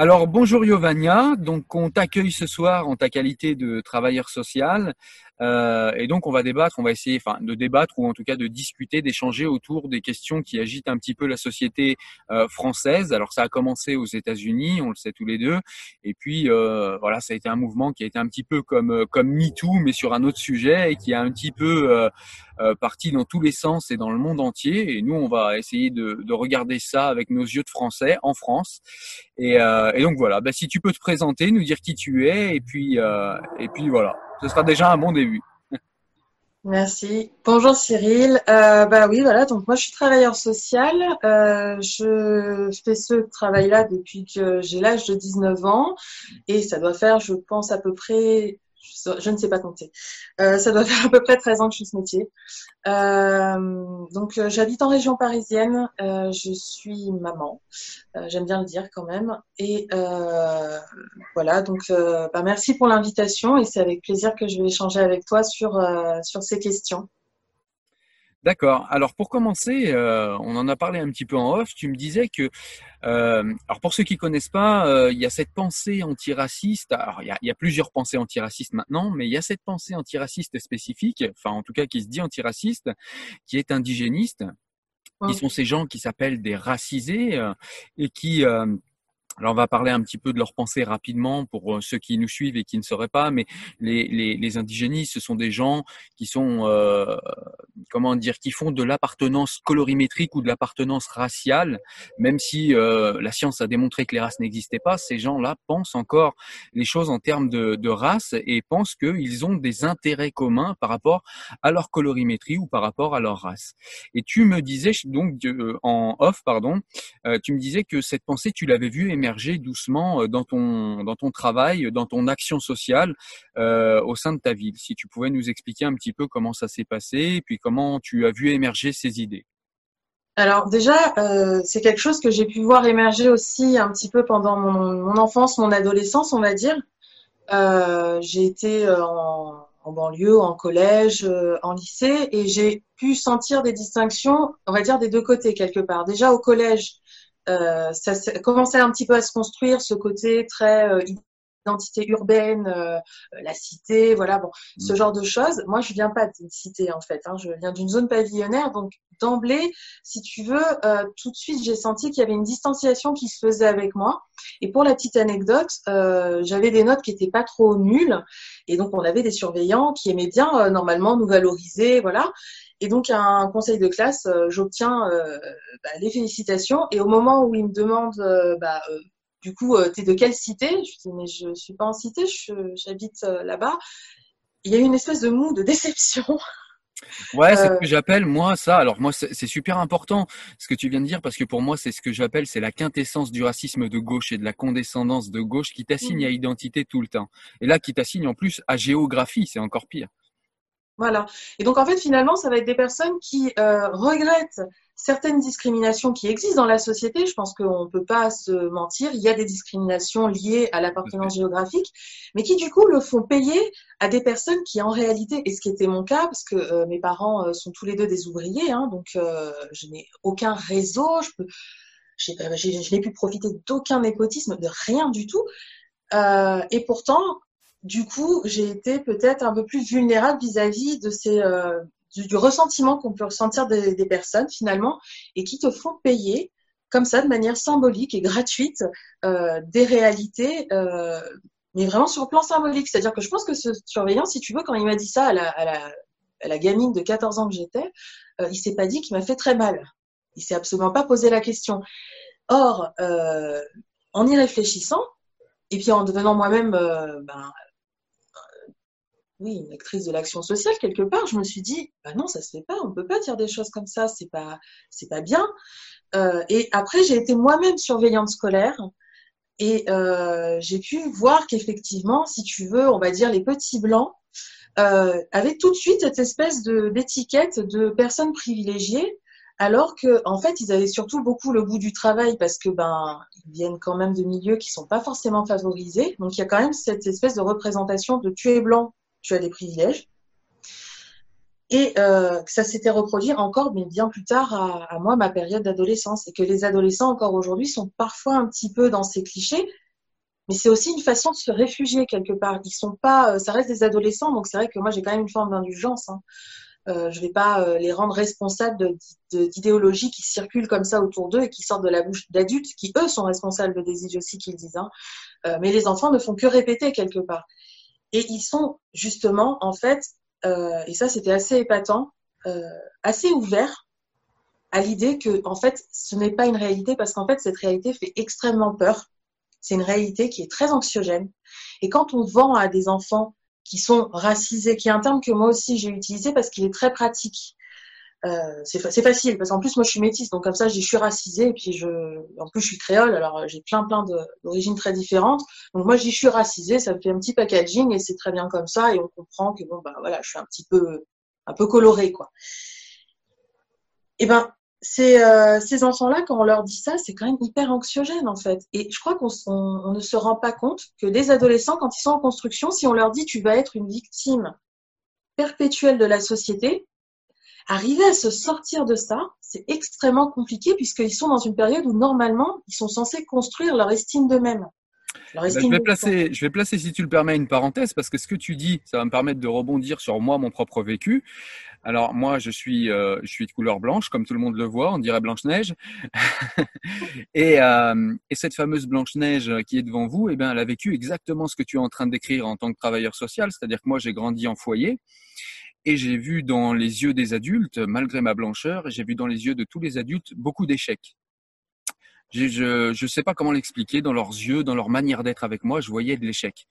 Alors bonjour Yovania, donc on t'accueille ce soir en ta qualité de travailleur social euh, et donc on va débattre, on va essayer enfin, de débattre ou en tout cas de discuter, d'échanger autour des questions qui agitent un petit peu la société euh, française. Alors ça a commencé aux États-Unis, on le sait tous les deux, et puis euh, voilà, ça a été un mouvement qui a été un petit peu comme comme MeToo mais sur un autre sujet et qui a un petit peu parti dans tous les sens et dans le monde entier. Et nous on va essayer de, de regarder ça avec nos yeux de français en France. Et, et donc voilà, bah, si tu peux te présenter, nous dire qui tu es, et puis et puis voilà ce sera déjà un bon début. Merci. Bonjour Cyril. Euh, bah oui, voilà. Donc moi, je suis travailleur social. Euh, je fais ce travail-là depuis que j'ai l'âge de 19 ans, et ça doit faire, je pense, à peu près je ne sais pas compter. Euh, ça doit faire à peu près 13 ans que je fais ce métier. Euh, donc, euh, j'habite en région parisienne. je suis maman. J'aime bien le dire quand même. Et voilà, donc bah, merci pour l'invitation et c'est avec plaisir que je vais échanger avec toi sur, sur ces questions. D'accord. Alors pour commencer, euh, on en a parlé un petit peu en off. Tu me disais que, euh, alors pour ceux qui connaissent pas, euh, il y a cette pensée antiraciste. Alors il y a, y a, plusieurs pensées antiracistes maintenant, mais il y a cette pensée antiraciste spécifique, enfin en tout cas qui se dit antiraciste, qui est indigéniste. Qui sont ces gens qui s'appellent des racisés et qui alors on va parler un petit peu de leur pensée rapidement pour euh, ceux qui nous suivent et qui ne sauraient pas, mais les, les, les indigénistes, ce sont des gens qui sont, euh, comment dire, qui font de l'appartenance colorimétrique ou de l'appartenance raciale, même si euh, la science a démontré que les races n'existaient pas, ces gens-là pensent encore les choses en termes de, de race et pensent qu'ils ont des intérêts communs par rapport à leur colorimétrie ou par rapport à leur race. Et tu me disais donc en off, pardon, tu me disais que cette pensée, tu l'avais vue émerger doucement euh, dans ton, dans ton travail, dans ton action sociale euh, au sein de ta ville. Si tu pouvais nous expliquer un petit peu comment ça s'est passé et puis comment tu as vu émerger ces idées. Alors déjà, euh, c'est quelque chose que j'ai pu voir émerger aussi un petit peu pendant mon, enfance, mon adolescence, on va dire. j'ai été en, en, banlieue, en collège, en lycée, et j'ai pu sentir des distinctions, on va dire, des deux côtés quelque part. Déjà au collège, euh, ça commençait un petit peu à se construire ce côté très euh, identité urbaine, euh, la cité, voilà, bon, ce mm. genre de choses. Moi, je viens pas d'une cité en fait, hein, je viens d'une zone pavillonnaire, donc d'emblée, si tu veux, tout de suite, j'ai senti qu'il y avait une distanciation qui se faisait avec moi. Et pour la petite anecdote, j'avais des notes qui étaient pas trop nulles, et donc on avait des surveillants qui aimaient bien normalement nous valoriser, voilà. Et donc, à un conseil de classe, euh, j'obtiens euh, bah, les félicitations. Et au moment où il me demande, euh, bah, du coup, tu es de quelle cité? Je dis, mais je suis pas en cité, j'habite là-bas. Il y a eu une espèce de mou de déception. Ouais, c'est ce que j'appelle moi ça. Alors moi, c'est super important ce que tu viens de dire parce que pour moi, c'est ce que j'appelle c'est la quintessence du racisme de gauche et de la condescendance de gauche qui t'assigne à mmh. identité tout le temps. Et là, qui t'assigne en plus à géographie, c'est encore pire. Voilà. Et donc, en fait, finalement, ça va être des personnes qui euh, regrettent certaines discriminations qui existent dans la société. Je pense qu'on ne peut pas se mentir. Il y a des discriminations liées à l'appartenance géographique, mais qui, du coup, le font payer à des personnes qui, en réalité, et ce qui était mon cas, parce que euh, mes parents euh, sont tous les deux des ouvriers, hein, donc je n'ai aucun réseau, je peux, je n'ai pu profiter d'aucun népotisme, de rien du tout. et pourtant, du coup, j'ai été peut-être un peu plus vulnérable vis-à-vis de ces, euh, du, ressentiment qu'on peut ressentir des, personnes finalement et qui te font payer comme ça de manière symbolique et gratuite euh, des réalités, euh, mais vraiment sur le plan symbolique. C'est-à-dire que je pense que ce surveillant, si tu veux, quand il m'a dit ça à la, gamine de 14 ans que j'étais, il s'est pas dit qu'il m'a fait très mal. Il s'est absolument pas posé la question. Or, en y réfléchissant, et puis en devenant moi-même ben, oui, une actrice de l'action sociale quelque part, je me suis dit, bah non, ça se fait pas, on peut pas dire des choses comme ça, c'est pas, c'est pas bien. Euh, et après, j'ai été moi-même surveillante scolaire et euh, j'ai pu voir qu'effectivement, si tu veux, on va dire les petits blancs euh, avaient tout de suite cette espèce de d'étiquette de personnes privilégiées, alors que en fait, ils avaient surtout beaucoup le goût du travail parce que ben ils viennent quand même de milieux qui sont pas forcément favorisés. Donc il y a quand même cette espèce de représentation de tu es blanc, tu as des privilèges. Et euh, ça s'était reproduit encore, mais bien plus tard à, moi, ma période d'adolescence. Et que les adolescents, encore aujourd'hui, sont parfois un petit peu dans ces clichés. mais c'est aussi une façon de se réfugier quelque part. Ils sont pas, euh, ça reste des adolescents, donc c'est vrai que moi j'ai quand même une forme d'indulgence. Hein. Euh, je vais pas les rendre responsables d'idéologies qui circulent comme ça autour d'eux et qui sortent de la bouche d'adultes qui eux sont responsables des idioties qu'ils disent. Hein. Mais les enfants ne font que répéter quelque part. Et ils sont justement, en fait, euh, et ça c'était assez épatant, euh, assez ouverts à l'idée que, en fait, ce n'est pas une réalité parce qu'en fait, cette réalité fait extrêmement peur. C'est une réalité qui est très anxiogène. Et quand on vend à des enfants qui sont racisés, qui est un terme que moi aussi j'ai utilisé parce qu'il est très pratique. Euh, c'est facile parce qu'en plus moi je suis métisse donc comme ça je suis racisée et puis je en plus je suis créole alors j'ai plein plein d'origines très différentes donc moi je suis racisée ça me fait un petit packaging et c'est très bien comme ça et on comprend que bon bah voilà je suis un petit peu un peu colorée quoi et ben ces, euh, ces enfants-là, quand on leur dit ça, c'est quand même hyper anxiogène en fait. Et je crois qu'on on, ne se rend pas compte que des adolescents, quand ils sont en construction, si on leur dit tu vas être une victime perpétuelle de la société, arriver à se sortir de ça, c'est extrêmement compliqué puisqu'ils sont dans une période où normalement, ils sont censés construire leur estime d'eux-mêmes. Je, vais placer, je vais placer, si tu le permets, une parenthèse parce que ce que tu dis, ça va me permettre de rebondir sur moi, mon propre vécu. Alors moi, je suis, euh, je suis de couleur blanche, comme tout le monde le voit, on dirait Blanche Neige. et, euh, et, cette fameuse Blanche Neige qui est devant vous, eh bien, elle a vécu exactement ce que tu es en train de décrire en tant que travailleur social, c'est-à-dire que moi, j'ai grandi en foyer. Et j'ai vu dans les yeux des adultes, malgré ma blancheur, j'ai vu dans les yeux de tous les adultes beaucoup d'échecs. Je ne sais pas comment l'expliquer. Dans leurs yeux, dans leur manière d'être avec moi, je voyais de l'échec.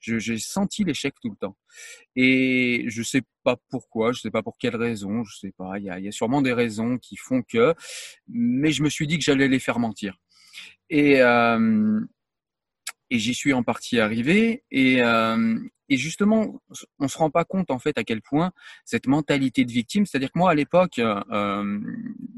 J'ai senti l'échec tout le temps. Et je sais pas pourquoi, je sais pas pour quelle raison, je sais pas. Il y a, y a sûrement des raisons qui font que. Mais je me suis dit que j'allais les faire mentir. Et euh, et j'y suis en partie arrivé. Et, euh, et justement, on se rend pas compte en fait à quel point cette mentalité de victime, c'est-à-dire que moi à l'époque, euh,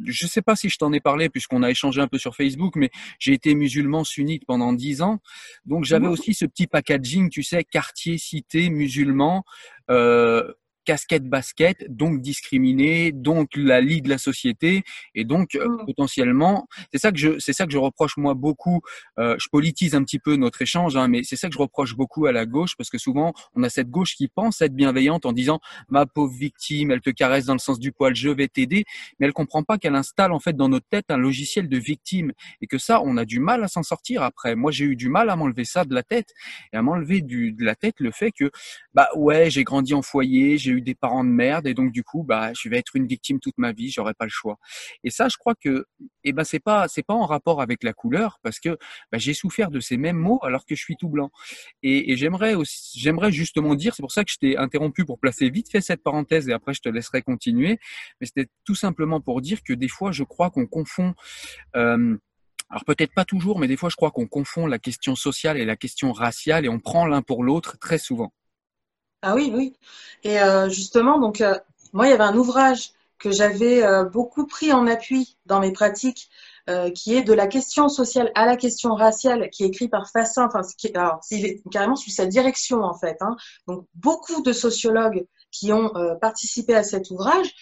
je sais pas si je t'en ai parlé puisqu'on a échangé un peu sur Facebook, mais j'ai été musulman sunnite pendant dix ans, donc j'avais mmh. aussi ce petit packaging, tu sais, quartier, cité, musulman. Euh, casquette basket, donc discriminé, donc la lie de la société, et donc euh, mmh. potentiellement, c'est ça que je, c'est ça que je reproche moi beaucoup. Euh, je politise un petit peu notre échange, hein, mais c'est ça que je reproche beaucoup à la gauche parce que souvent on a cette gauche qui pense être bienveillante en disant ma pauvre victime, elle te caresse dans le sens du poil, je vais t'aider, mais elle comprend pas qu'elle installe en fait dans notre tête un logiciel de victime et que ça, on a du mal à s'en sortir après. Moi, j'ai eu du mal à m'enlever ça de la tête et à m'enlever du, de la tête le fait que bah ouais, j'ai grandi en foyer, j'ai eu des parents de merde et donc du coup bah je vais être une victime toute ma vie, j'aurai pas le choix. Et ça je crois que eh ben c'est pas c'est pas en rapport avec la couleur parce que bah, j'ai souffert de ces mêmes mots alors que je suis tout blanc. Et, j'aimerais aussi j'aimerais justement dire, c'est pour ça que je t'ai interrompu pour placer vite fait cette parenthèse et après je te laisserai continuer, mais c'était tout simplement pour dire que des fois je crois qu'on confond euh, alors peut-être pas toujours, mais des fois je crois qu'on confond la question sociale et la question raciale et on prend l'un pour l'autre très souvent. Ah oui, oui. Et euh, justement, donc euh, moi, il y avait un ouvrage que j'avais euh, beaucoup pris en appui dans mes pratiques, qui est de la question sociale à la question raciale, qui est écrit par Fassin. Enfin, c'est carrément sous sa direction en fait. Hein. Beaucoup de sociologues qui ont participé à cet ouvrage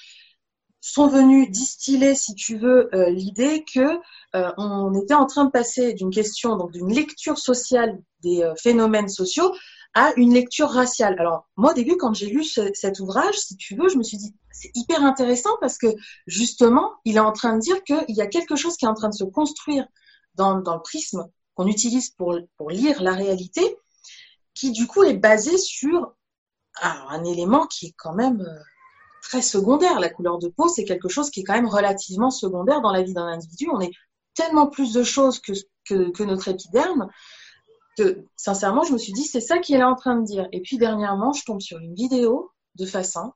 sont venus distiller, si tu veux, l'idée que on était en train de passer d'une question, donc d'une lecture sociale des phénomènes sociaux à une lecture raciale. Alors, moi, au début, quand j'ai lu cet ouvrage, si tu veux, je me suis dit, c'est hyper intéressant parce que, justement, il est en train de dire qu'il y a quelque chose qui est en train de se construire dans, le prisme qu'on utilise pour, lire la réalité, qui, du coup, est basé sur un élément qui est quand même euh, très secondaire. La couleur de peau, c'est quelque chose qui est quand même relativement secondaire dans la vie d'un individu. On est tellement plus de choses que, que notre épiderme sincèrement, je me suis dit, c'est ça qu'il est en train de dire. Et puis dernièrement, je tombe sur une vidéo de Fassin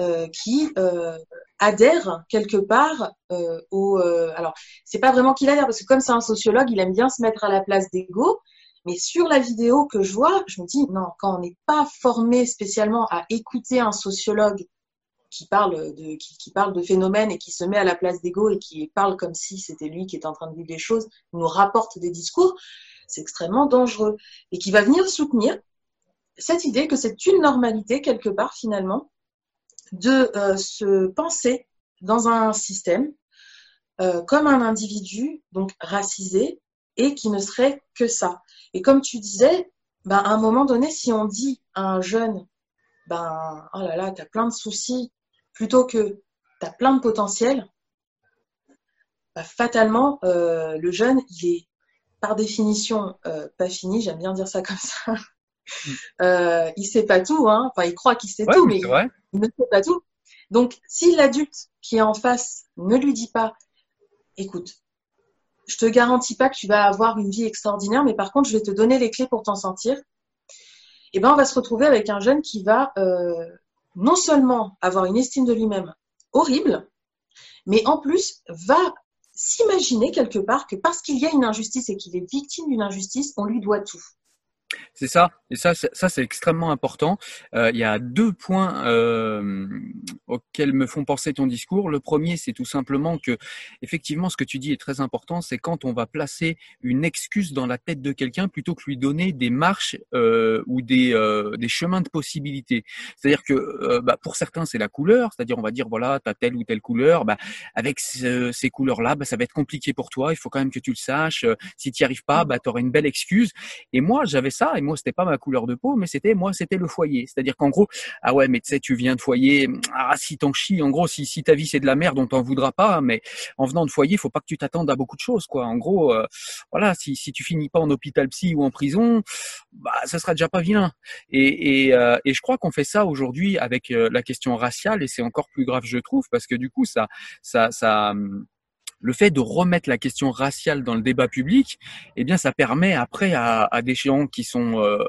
euh, qui euh, adhère quelque part euh, au. Alors, c'est pas vraiment qu'il adhère parce que comme c'est un sociologue, il aime bien se mettre à la place d'ego. Mais sur la vidéo que je vois, je me dis non, quand on n'est pas formé spécialement à écouter un sociologue qui parle de qui, parle de phénomènes et qui se met à la place d'ego et qui parle comme si c'était lui qui était en train de vivre les choses, nous rapporte des discours c'est extrêmement dangereux, et qui va venir soutenir cette idée que c'est une normalité quelque part finalement de euh, se penser dans un système euh, comme un individu donc racisé et qui ne serait que ça. Et comme tu disais, ben, à un moment donné, si on dit à un jeune, ben, oh là là, tu as plein de soucis, plutôt que tu as plein de potentiel, ben, fatalement, euh, le jeune, il est par définition euh, pas fini, j'aime bien dire ça comme ça. Mm. euh, il sait pas tout, hein. enfin il croit qu'il sait tout, mais il, il, ne sait pas tout. Donc si l'adulte qui est en face ne lui dit pas, écoute, je te garantis pas que tu vas avoir une vie extraordinaire, mais par contre je vais te donner les clés pour t'en sortir. Et eh ben on va se retrouver avec un jeune qui va euh, non seulement avoir une estime de lui-même horrible, mais en plus va s'imaginer quelque part que parce qu'il y a une injustice et qu'il est victime d'une injustice, on lui doit tout. C'est ça, et ça, ça c'est extrêmement important. Euh, il y a deux points euh, auxquels me font penser ton discours. Le premier, c'est tout simplement que, effectivement, ce que tu dis est très important, c'est quand on va placer une excuse dans la tête de quelqu'un plutôt que lui donner des marches euh, ou des, des chemins de possibilités. C'est-à-dire que bah, pour certains, c'est la couleur, c'est-à-dire on va dire voilà, tu as telle ou telle couleur, bah, avec ce, ces couleurs-là, bah, ça va être compliqué pour toi. Il faut quand même que tu le saches. Si tu n'y arrives pas, bah, tu auras une belle excuse. Et moi, j'avais ça moi c'était pas ma couleur de peau, mais c'était moi c'était le foyer. C'est-à-dire qu'en gros, ah ouais, mais tu sais, tu viens de foyer, ah si t'en chies, en gros, si, si ta vie c'est de la merde, on t'en voudra pas, mais en venant de foyer, faut pas que tu t'attendes à beaucoup de choses, quoi. En gros, euh, voilà, si, si tu finis pas en hôpital psy ou en prison, bah ça sera déjà pas vilain. Et, et, euh, et je crois qu'on fait ça aujourd'hui avec euh, la question raciale, et c'est encore plus grave, je trouve, parce que du coup, ça, ça, ça hum, le fait de remettre la question raciale dans le débat public, eh bien, ça permet après à, des gens qui sont euh,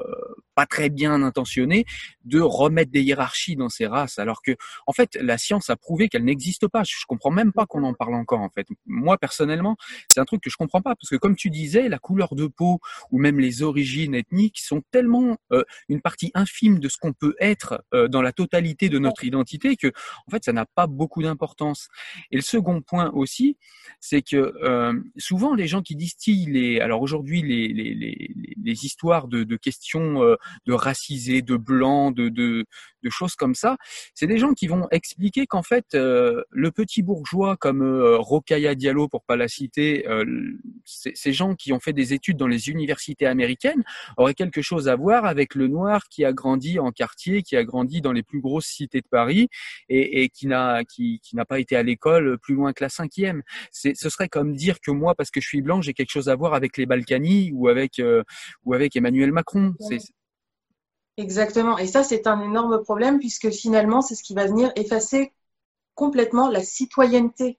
pas très bien intentionnés de remettre des hiérarchies dans ces races, alors que, en fait, la science a prouvé qu'elle n'existe pas. Je comprends même pas qu'on en parle encore. En fait, moi personnellement, c'est un truc que je comprends pas parce que, comme tu disais, la couleur de peau ou même les origines ethniques sont tellement euh, une partie infime de ce qu'on peut être euh, dans la totalité de notre identité que, en fait, ça n'a pas beaucoup d'importance. Et le second point aussi, c'est que euh, souvent les gens qui distillent les, alors aujourd'hui les, les, les, les, histoires de, de questions euh, de racisés, de blancs, de, de, de choses comme ça, c'est des gens qui vont expliquer qu'en fait euh, le petit bourgeois comme euh, Rokhaya Diallo pour pas la citer, euh, ces gens qui ont fait des études dans les universités américaines auraient quelque chose à voir avec le noir qui a grandi en quartier, qui a grandi dans les plus grosses cités de Paris et, et qui n'a qui, qui n'a pas été à l'école plus loin que la cinquième. Ce serait comme dire que moi, parce que je suis blanc, j'ai quelque chose à voir avec les Balkany ou avec, euh, ou avec Emmanuel Macron. Exactement. Et ça, c'est un énorme problème puisque finalement, c'est ce qui va venir effacer complètement la citoyenneté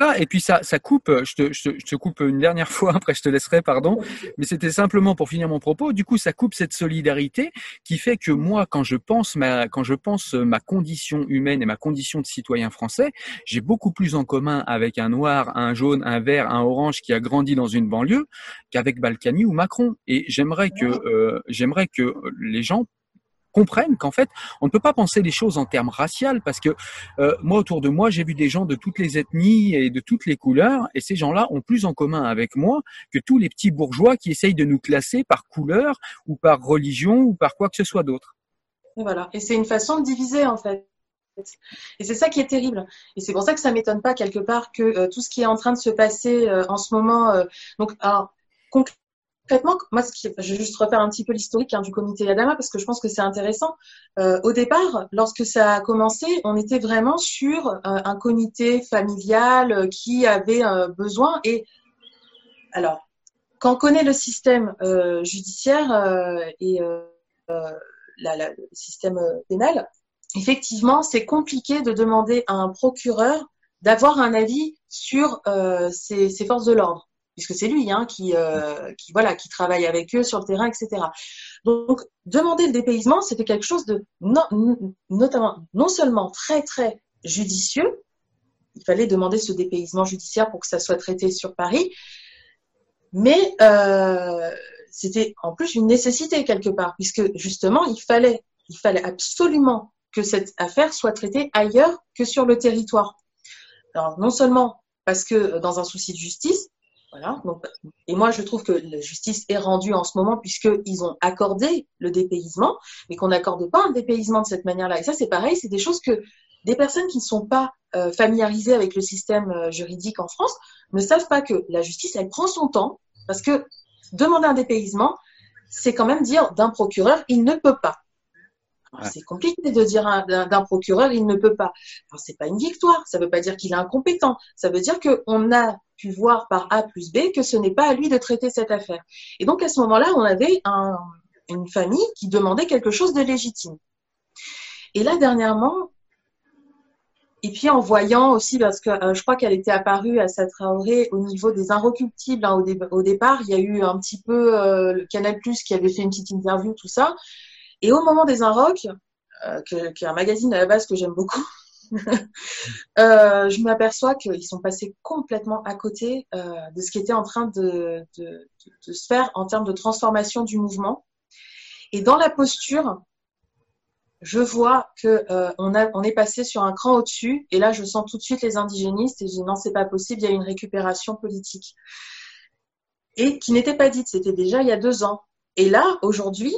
Ah, et puis ça, ça coupe, je te, je, te, je te, coupe une dernière fois, après je te laisserai, pardon, mais c'était simplement pour finir mon propos. Du coup, ça coupe cette solidarité qui fait que moi, quand je pense ma, quand je pense ma condition humaine et ma condition de citoyen français, j'ai beaucoup plus en commun avec un noir, un jaune, un vert, un orange qui a grandi dans une banlieue qu'avec Balkany ou Macron. Et j'aimerais que, euh, j'aimerais que les gens comprennent qu'en fait, on ne peut pas penser les choses en termes raciales parce que euh, moi, autour de moi, j'ai vu des gens de toutes les ethnies et de toutes les couleurs et ces gens-là ont plus en commun avec moi que tous les petits bourgeois qui essayent de nous classer par couleur ou par religion ou par quoi que ce soit d'autre. Et voilà. Et c'est une façon de diviser en fait. Et c'est ça qui est terrible. Et c'est pour ça que ça m'étonne pas quelque part que euh, tout ce qui est en train de se passer euh, en ce moment. Donc, alors, moi, ce qui, je vais juste refaire un petit peu l'historique hein, du comité Yadama parce que je pense que c'est intéressant. Euh, au départ, lorsque ça a commencé, on était vraiment sur euh, un comité familial euh, qui avait besoin. Et alors, quand on connaît le système judiciaire et le système pénal, effectivement, c'est compliqué de demander à un procureur d'avoir un avis sur ces, ces forces de l'ordre puisque c'est lui hein, qui, euh, qui, voilà, qui travaille avec eux sur le terrain, etc. Donc, demander le dépaysement, c'était quelque chose de notamment non seulement très très judicieux. Il fallait demander ce dépaysement judiciaire pour que ça soit traité sur Paris, mais euh, c'était en plus une nécessité quelque part, puisque justement il fallait, il fallait absolument que cette affaire soit traitée ailleurs que sur le territoire. Alors non seulement parce que dans un souci de justice, voilà. Donc, et moi, je trouve que la justice est rendue en ce moment puisqu'ils ont accordé le dépaysement, mais qu'on n'accorde pas un dépaysement de cette manière-là. Et ça, c'est pareil, c'est des choses que des personnes qui ne sont pas euh, familiarisées avec le système euh, juridique en France ne savent pas que la justice, elle prend son temps parce que demander un dépaysement, c'est quand même dire d'un procureur, il ne peut pas. C'est compliqué de dire d'un procureur, il ne peut pas. Ce c'est pas une victoire. Ça ne veut pas dire qu'il est incompétent. Ça veut dire qu'on a pu voir par A plus B que ce n'est pas à lui de traiter cette affaire. Et donc, à ce moment-là, on avait une famille qui demandait quelque chose de légitime. Et là, dernièrement, et puis en voyant aussi, parce que euh, je crois qu'elle était apparue à Satraoré au niveau des inrecuptibles hein, au, départ, il y a eu un petit peu euh, le Canal Plus qui avait fait une petite interview, tout ça. Et au moment des Inrocks, euh, qui est un magazine à la base que j'aime beaucoup, je m'aperçois qu'ils sont passés complètement à côté de ce qui était en train de, se faire en termes de transformation du mouvement. Et dans la posture, je vois que euh, on est passé sur un cran au-dessus, et là je sens tout de suite les indigénistes, et je dis non, c'est pas possible, il y a une récupération politique. Et qui n'était pas dite, c'était déjà il y a deux ans. Et là, aujourd'hui,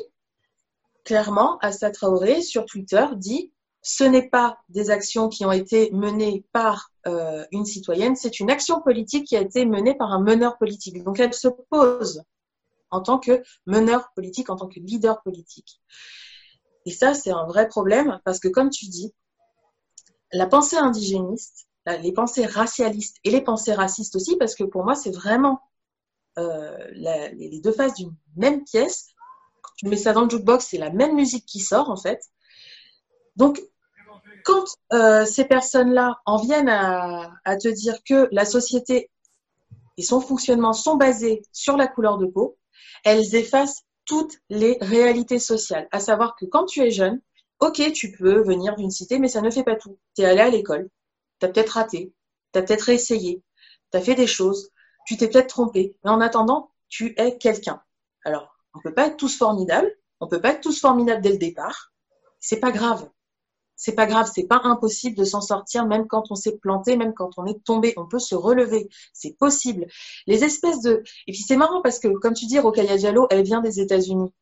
clairement, Assa Traoré sur Twitter dit ce n'est pas des actions qui ont été menées par euh, une citoyenne, c'est une action politique qui a été menée par un meneur politique. Donc elle se pose en tant que meneur politique, en tant que leader politique. Et ça, c'est un vrai problème parce que, comme tu dis, la pensée indigéniste, les pensées racialistes et les pensées racistes aussi, parce que pour moi, c'est vraiment euh, les deux faces d'une même pièce. Tu mets ça dans le jukebox, c'est la même musique qui sort, en fait. Donc, quand euh, ces personnes-là en viennent à, à te dire que la société et son fonctionnement sont basés sur la couleur de peau, elles effacent toutes les réalités sociales. À savoir que quand tu es jeune, ok, tu peux venir d'une cité, mais ça ne fait pas tout. Tu es allé à l'école, tu as peut-être raté, tu as peut-être essayé, tu as fait des choses, tu t'es peut-être trompé, mais en attendant, tu es quelqu'un. Alors, on ne peut pas être tous formidables, on ne peut pas être tous formidables dès le départ, c'est pas grave c'est pas grave, c'est pas impossible de s'en sortir, même quand on s'est planté, même quand on est tombé, on peut se relever, c'est possible. Les espèces de, et puis c'est marrant parce que, comme tu dis, Rokaya Diallo, elle vient des États-Unis.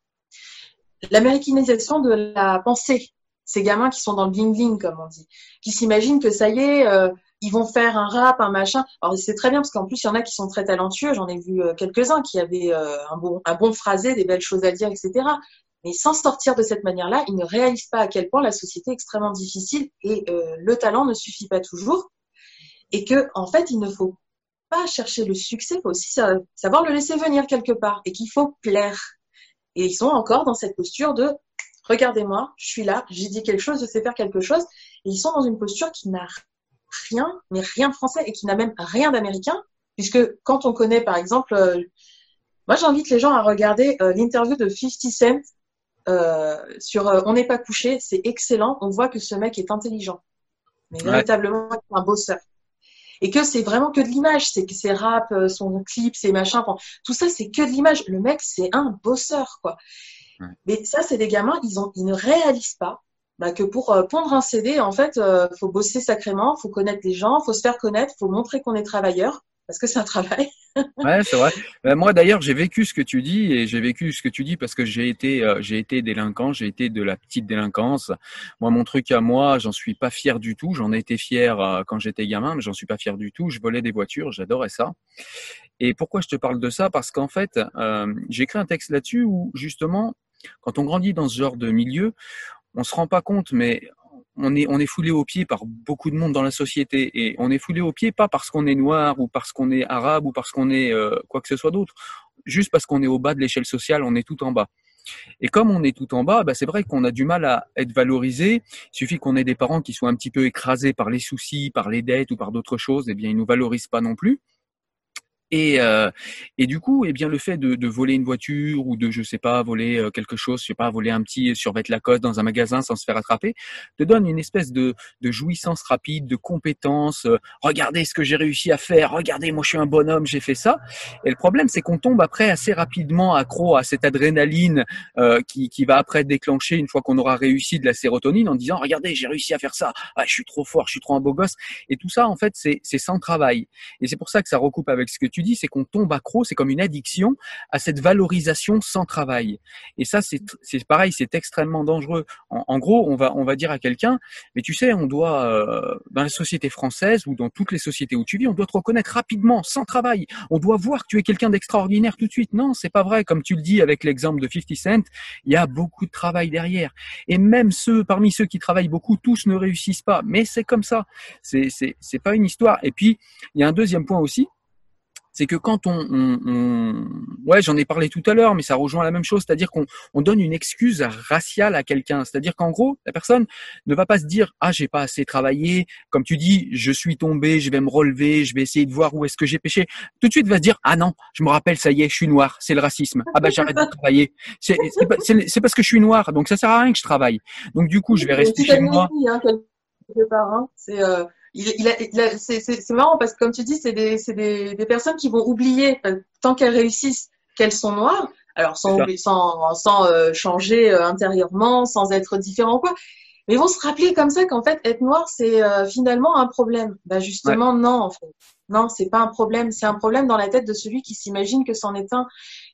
L'américanisation de la pensée, ces gamins qui sont dans le bling bling, comme on dit, qui s'imaginent que ça y est, euh, ils vont faire un rap, un machin. Alors c'est très bien parce qu'en plus il y en a qui sont très talentueux. J'en ai vu euh, quelques-uns qui avaient euh, un bon phrasé, des belles choses à dire, etc. Mais sans sortir de cette manière-là, ils ne réalisent pas à quel point la société est extrêmement difficile et euh, le talent ne suffit pas toujours. Et que, en fait, il ne faut pas chercher le succès, il faut aussi savoir le laisser venir quelque part et qu'il faut plaire. Et ils sont encore dans cette posture de regardez-moi, je suis là, j'ai dit quelque chose, je sais faire quelque chose. Et ils sont dans une posture qui n'a rien, mais rien de français et qui n'a même rien d'américain. Puisque quand on connaît, par exemple, euh, moi j'invite les gens à regarder euh, l'interview de 50 Cent euh, sur euh, On n'est pas couché, c'est excellent. On voit que ce mec est intelligent, mais véritablement un bosseur. Et que c'est vraiment que de l'image, c'est que ses rap, euh, son clip, ses machins, tout ça c'est que de l'image. Le mec c'est un bosseur quoi. Mais ça c'est des gamins, ils ont, ils ne réalisent pas bah, que pour pondre un CD, en fait, faut bosser sacrément, faut connaître les gens, faut se faire connaître, faut montrer qu'on est travailleur parce que c'est un travail. ouais, c'est vrai. Ben, moi, d'ailleurs, j'ai vécu ce que tu dis et j'ai vécu ce que tu dis parce que j'ai été, euh, j'ai été délinquant, j'ai été de la petite délinquance. Moi, mon truc à moi, j'en suis pas fier du tout. J'en ai été fier euh, quand j'étais gamin, mais j'en suis pas fier du tout. Je volais des voitures, j'adorais ça. Et pourquoi je te parle de ça? Parce qu'en fait, euh, j'ai écrit un texte là-dessus où justement, quand on grandit dans ce genre de milieu, on se rend pas compte, mais on est, on est foulé aux pieds par beaucoup de monde dans la société. Et on est foulé aux pieds pas parce qu'on est noir ou parce qu'on est arabe ou parce qu'on est euh, quoi que ce soit d'autre. Juste parce qu'on est au bas de l'échelle sociale, on est tout en bas. Et comme on est tout en bas, bah c'est vrai qu'on a du mal à être valorisé. Il suffit qu'on ait des parents qui soient un petit peu écrasés par les soucis, par les dettes ou par d'autres choses, eh bien ils nous valorisent pas non plus. Et, euh, et du coup, eh bien, le fait de, de, voler une voiture ou de, je sais pas, voler euh, quelque chose, je sais pas, voler un petit survêt Lacoste dans un magasin sans se faire attraper, te donne une espèce de, de jouissance rapide, de compétence. Euh, regardez ce que j'ai réussi à faire. Regardez, moi, je suis un bonhomme, j'ai fait ça. Et le problème, c'est qu'on tombe après assez rapidement accro à cette adrénaline euh, qui, qui va après déclencher une fois qu'on aura réussi de la sérotonine en disant, regardez, j'ai réussi à faire ça. Ah, je suis trop fort, je suis trop un beau gosse. Et tout ça, en fait, c'est sans travail. Et c'est pour ça que ça recoupe avec ce que tu dis, c'est qu'on tombe accro, c'est comme une addiction à cette valorisation sans travail. Et ça, c'est pareil, c'est extrêmement dangereux. En, gros, on va, on va dire à quelqu'un, mais tu sais, on doit, euh, dans la société française ou dans toutes les sociétés où tu vis, on doit te reconnaître rapidement, sans travail. On doit voir que tu es quelqu'un d'extraordinaire tout de suite. Non, c'est pas vrai. Comme tu le dis avec l'exemple de 50 Cent, il y a beaucoup de travail derrière. Et même ceux, parmi ceux qui travaillent beaucoup, tous ne réussissent pas. Mais c'est comme ça. C'est, pas une histoire. Et puis, il y a un deuxième point aussi, c'est que quand on, on, ouais, j'en ai parlé tout à l'heure, mais ça rejoint la même chose, c'est-à-dire qu'on on donne une excuse raciale à quelqu'un, c'est-à-dire qu'en gros, la personne ne va pas se dire ah j'ai pas assez travaillé, comme tu dis, je suis tombé, je vais me relever, je vais essayer de voir où est-ce que j'ai péché. Tout de suite, va se dire ah non, je me rappelle, ça y est, je suis noir, c'est le racisme. Ah bah j'arrête de travailler. C'est parce que je suis noir, donc ça sert à rien que je travaille. Donc du coup, je vais rester chez moi. Hein, hein. C'est euh, il, c'est marrant parce que comme tu dis, c'est des, des, des, personnes qui vont oublier euh, tant qu'elles réussissent qu'elles sont noires. Alors sans, sans, sans euh, changer euh, intérieurement, sans être différent quoi. Mais ils vont se rappeler comme ça qu'en fait être noir c'est finalement un problème. Bah justement non en fait. Non, c'est pas un problème, c'est un problème dans la tête de celui qui s'imagine que c'en est un.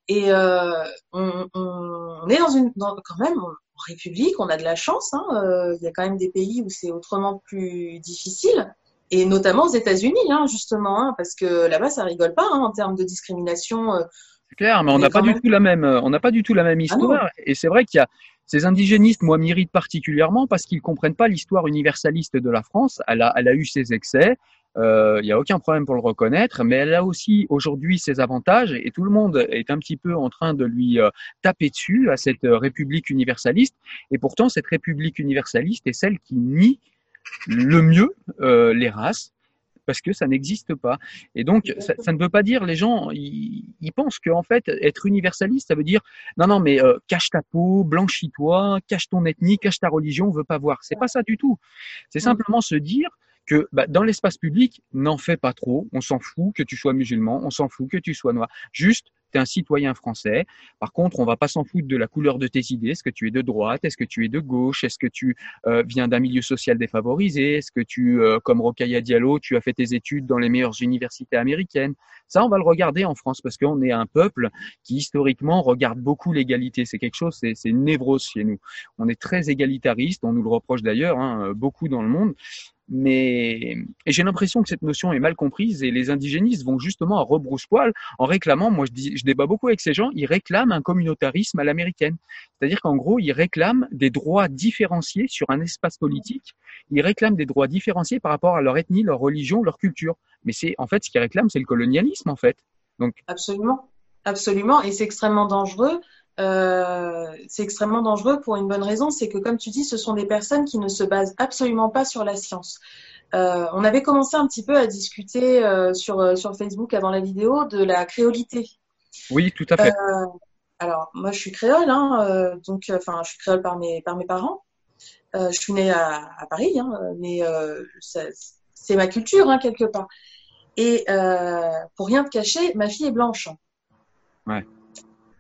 Et on, on, est dans une dans, quand même République, on a de la chance. Hein, euh, il y a quand même des pays où c'est autrement plus difficile, et notamment aux États-Unis, hein, justement, hein, parce que là-bas, ça rigole pas en termes de discrimination. Euh. c'est clair, mais on n'a pas du tout la même, euh, on n'a pas du tout la même ah histoire. et c'est vrai qu'il y a ces indigénistes, moi, m'irritent particulièrement parce qu'ils comprennent pas l'histoire universaliste de la France. Elle a, elle a eu ses excès. Il euh, n'y a aucun problème pour le reconnaître, mais elle a aussi aujourd'hui ses avantages et tout le monde est un petit peu en train de lui euh, taper dessus à cette euh, République universaliste. Et pourtant, cette République universaliste est celle qui nie le mieux les races parce que ça n'existe pas. Et donc, ça, ne veut pas dire, les gens, ils, pensent qu'en fait, être universaliste, ça veut dire, non, non, mais cache ta peau, blanchis-toi, cache ton ethnie, cache ta religion, on veut pas voir. C'est pas ça du tout. C'est simplement se dire, que bah, dans l'espace public, n'en fais pas trop. On s'en fout que tu sois musulman, on s'en fout que tu sois noir. Juste, tu es un citoyen français. Par contre, on va pas s'en foutre de la couleur de tes idées. Est-ce que tu es de droite? Est-ce que tu es de gauche? Est-ce que tu euh, viens d'un milieu social défavorisé? Est-ce que tu, euh, comme Rokaya Diallo, tu as fait tes études dans les meilleures universités américaines? Ça, on va le regarder en France parce qu'on est un peuple qui historiquement regarde beaucoup l'égalité. C'est quelque chose, c'est une névrose chez nous. On est très égalitariste. On nous le reproche d'ailleurs hein, beaucoup dans le monde. Mais j'ai l'impression que cette notion est mal comprise et les indigénistes vont justement à rebrousse-poil en réclamant, moi je, dis, je débat beaucoup avec ces gens, ils réclament un communautarisme à l'américaine. C'est-à-dire qu'en gros, ils réclament des droits différenciés sur un espace politique, ils réclament des droits différenciés par rapport à leur ethnie, leur religion, leur culture. Mais c'est en fait ce qu'ils réclament, c'est le colonialisme en fait. Donc Absolument. Absolument, et c'est extrêmement dangereux euh, c'est extrêmement dangereux pour une bonne raison, c'est que comme tu dis, ce sont des personnes qui ne se basent absolument pas sur la science. Euh, on avait commencé un petit peu à discuter euh, sur, sur Facebook avant la vidéo de la créolité. Oui, tout à fait. alors, moi, je suis créole, hein, donc, enfin, je suis créole par mes, par mes parents. je suis née à, à Paris, hein, mais c'est ma culture, hein, quelque part. Et pour rien te cacher, ma fille est blanche. Ouais.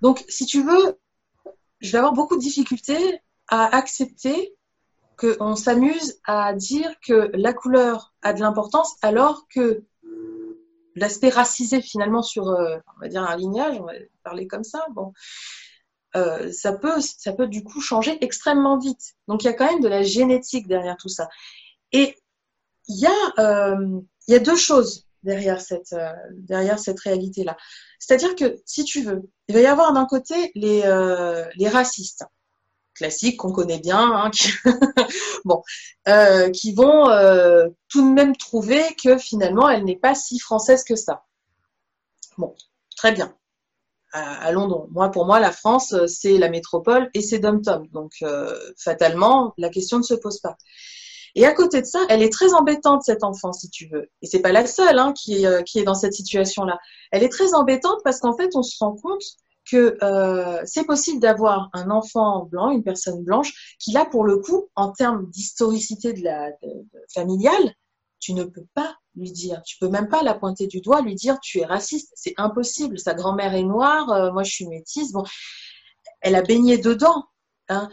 Donc, si tu veux, je vais avoir beaucoup de difficultés à accepter qu'on s'amuse à dire que la couleur a de l'importance alors que l'aspect racisé finalement sur, euh, on va dire, un lignage, on va parler comme ça, bon, euh, ça, peut, ça peut du coup changer extrêmement vite. Donc il y a quand même de la génétique derrière tout ça. Et il y, a, euh, y a deux choses derrière cette, derrière cette réalité-là. C'est-à-dire que, si tu veux, il va y avoir d'un côté les, euh, racistes, classiques qu'on connaît bien, hein, qui, bon, euh, qui vont tout de même trouver que finalement, elle n'est pas si française que ça. Bon, très bien. À, Londres, moi, pour moi, la France, c'est la métropole et c'est Dom-Tom. Donc, fatalement, la question ne se pose pas. Et à côté de ça, elle est très embêtante, cette enfant, si tu veux. Et c'est pas la seule hein, qui, est, euh, qui est dans cette situation-là. Elle est très embêtante parce qu'en fait, on se rend compte que euh, c'est possible d'avoir un enfant blanc, une personne blanche, qui là, pour le coup, en termes d'historicité de la familiale, tu ne peux pas lui dire, tu peux même pas la pointer du doigt, lui dire tu es raciste, c'est impossible. Sa grand-mère est noire, euh, moi je suis métisse. Bon, elle a baigné dedans, hein,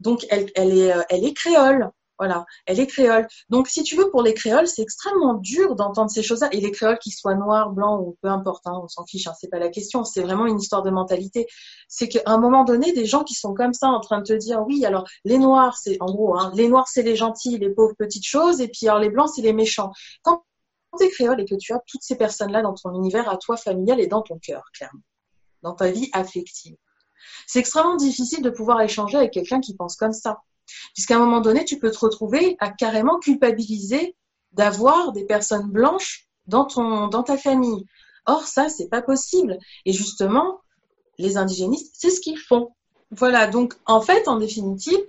donc elle, elle, est, elle est créole. Voilà, elle est créole. Donc, si tu veux, pour les créoles, c'est extrêmement dur d'entendre ces choses-là. Et les créoles, qu'ils soient noirs, blancs ou peu importe, hein, on s'en fiche, hein, c'est pas la question. C'est vraiment une histoire de mentalité. C'est qu'à un moment donné, des gens qui sont comme ça en train de te dire, oui, alors les noirs, c'est en gros, hein, les noirs, c'est les gentils, les pauvres petites choses, et puis alors les blancs, c'est les méchants. Quand tu es créole et que tu as toutes ces personnes-là dans ton univers, à toi familial et dans ton cœur, clairement, dans ta vie affective, c'est extrêmement difficile de pouvoir échanger avec quelqu'un qui pense comme ça. Puisqu'à un moment donné, tu peux te retrouver à carrément culpabiliser d'avoir des personnes blanches dans, ton, dans ta famille. Or, ça, c'est pas possible. Et justement, les indigénistes, c'est ce qu'ils font. Voilà, donc en fait, en définitive,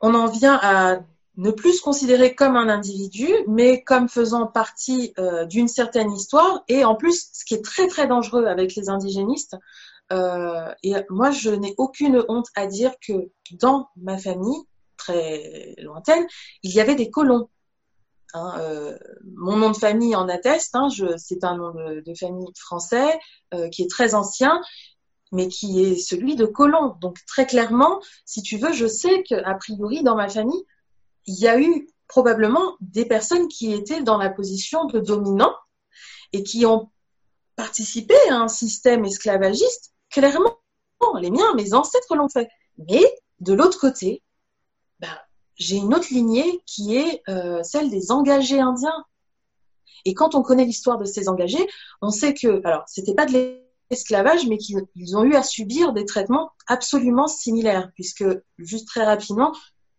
on en vient à ne plus se considérer comme un individu, mais comme faisant partie euh, d'une certaine histoire. Et en plus, ce qui est très très dangereux avec les indigénistes, euh, et moi, je n'ai aucune honte à dire que dans ma famille, très lointaine, il y avait des colons. Hein, euh, mon nom de famille en atteste, hein, c'est un nom de, famille français euh, qui est très ancien, mais qui est celui de colon. Donc très clairement, si tu veux, je sais qu'a priori dans ma famille, il y a eu probablement des personnes qui étaient dans la position de dominant et qui ont participé à un système esclavagiste clairement, les miens, mes ancêtres l'ont fait. Mais de l'autre côté, bah, j'ai une autre lignée qui est euh, celle des engagés indiens. Et quand on connaît l'histoire de ces engagés, on sait que, alors, c'était pas de l'esclavage, mais qu'ils ont eu à subir des traitements absolument similaires, puisque, juste très rapidement,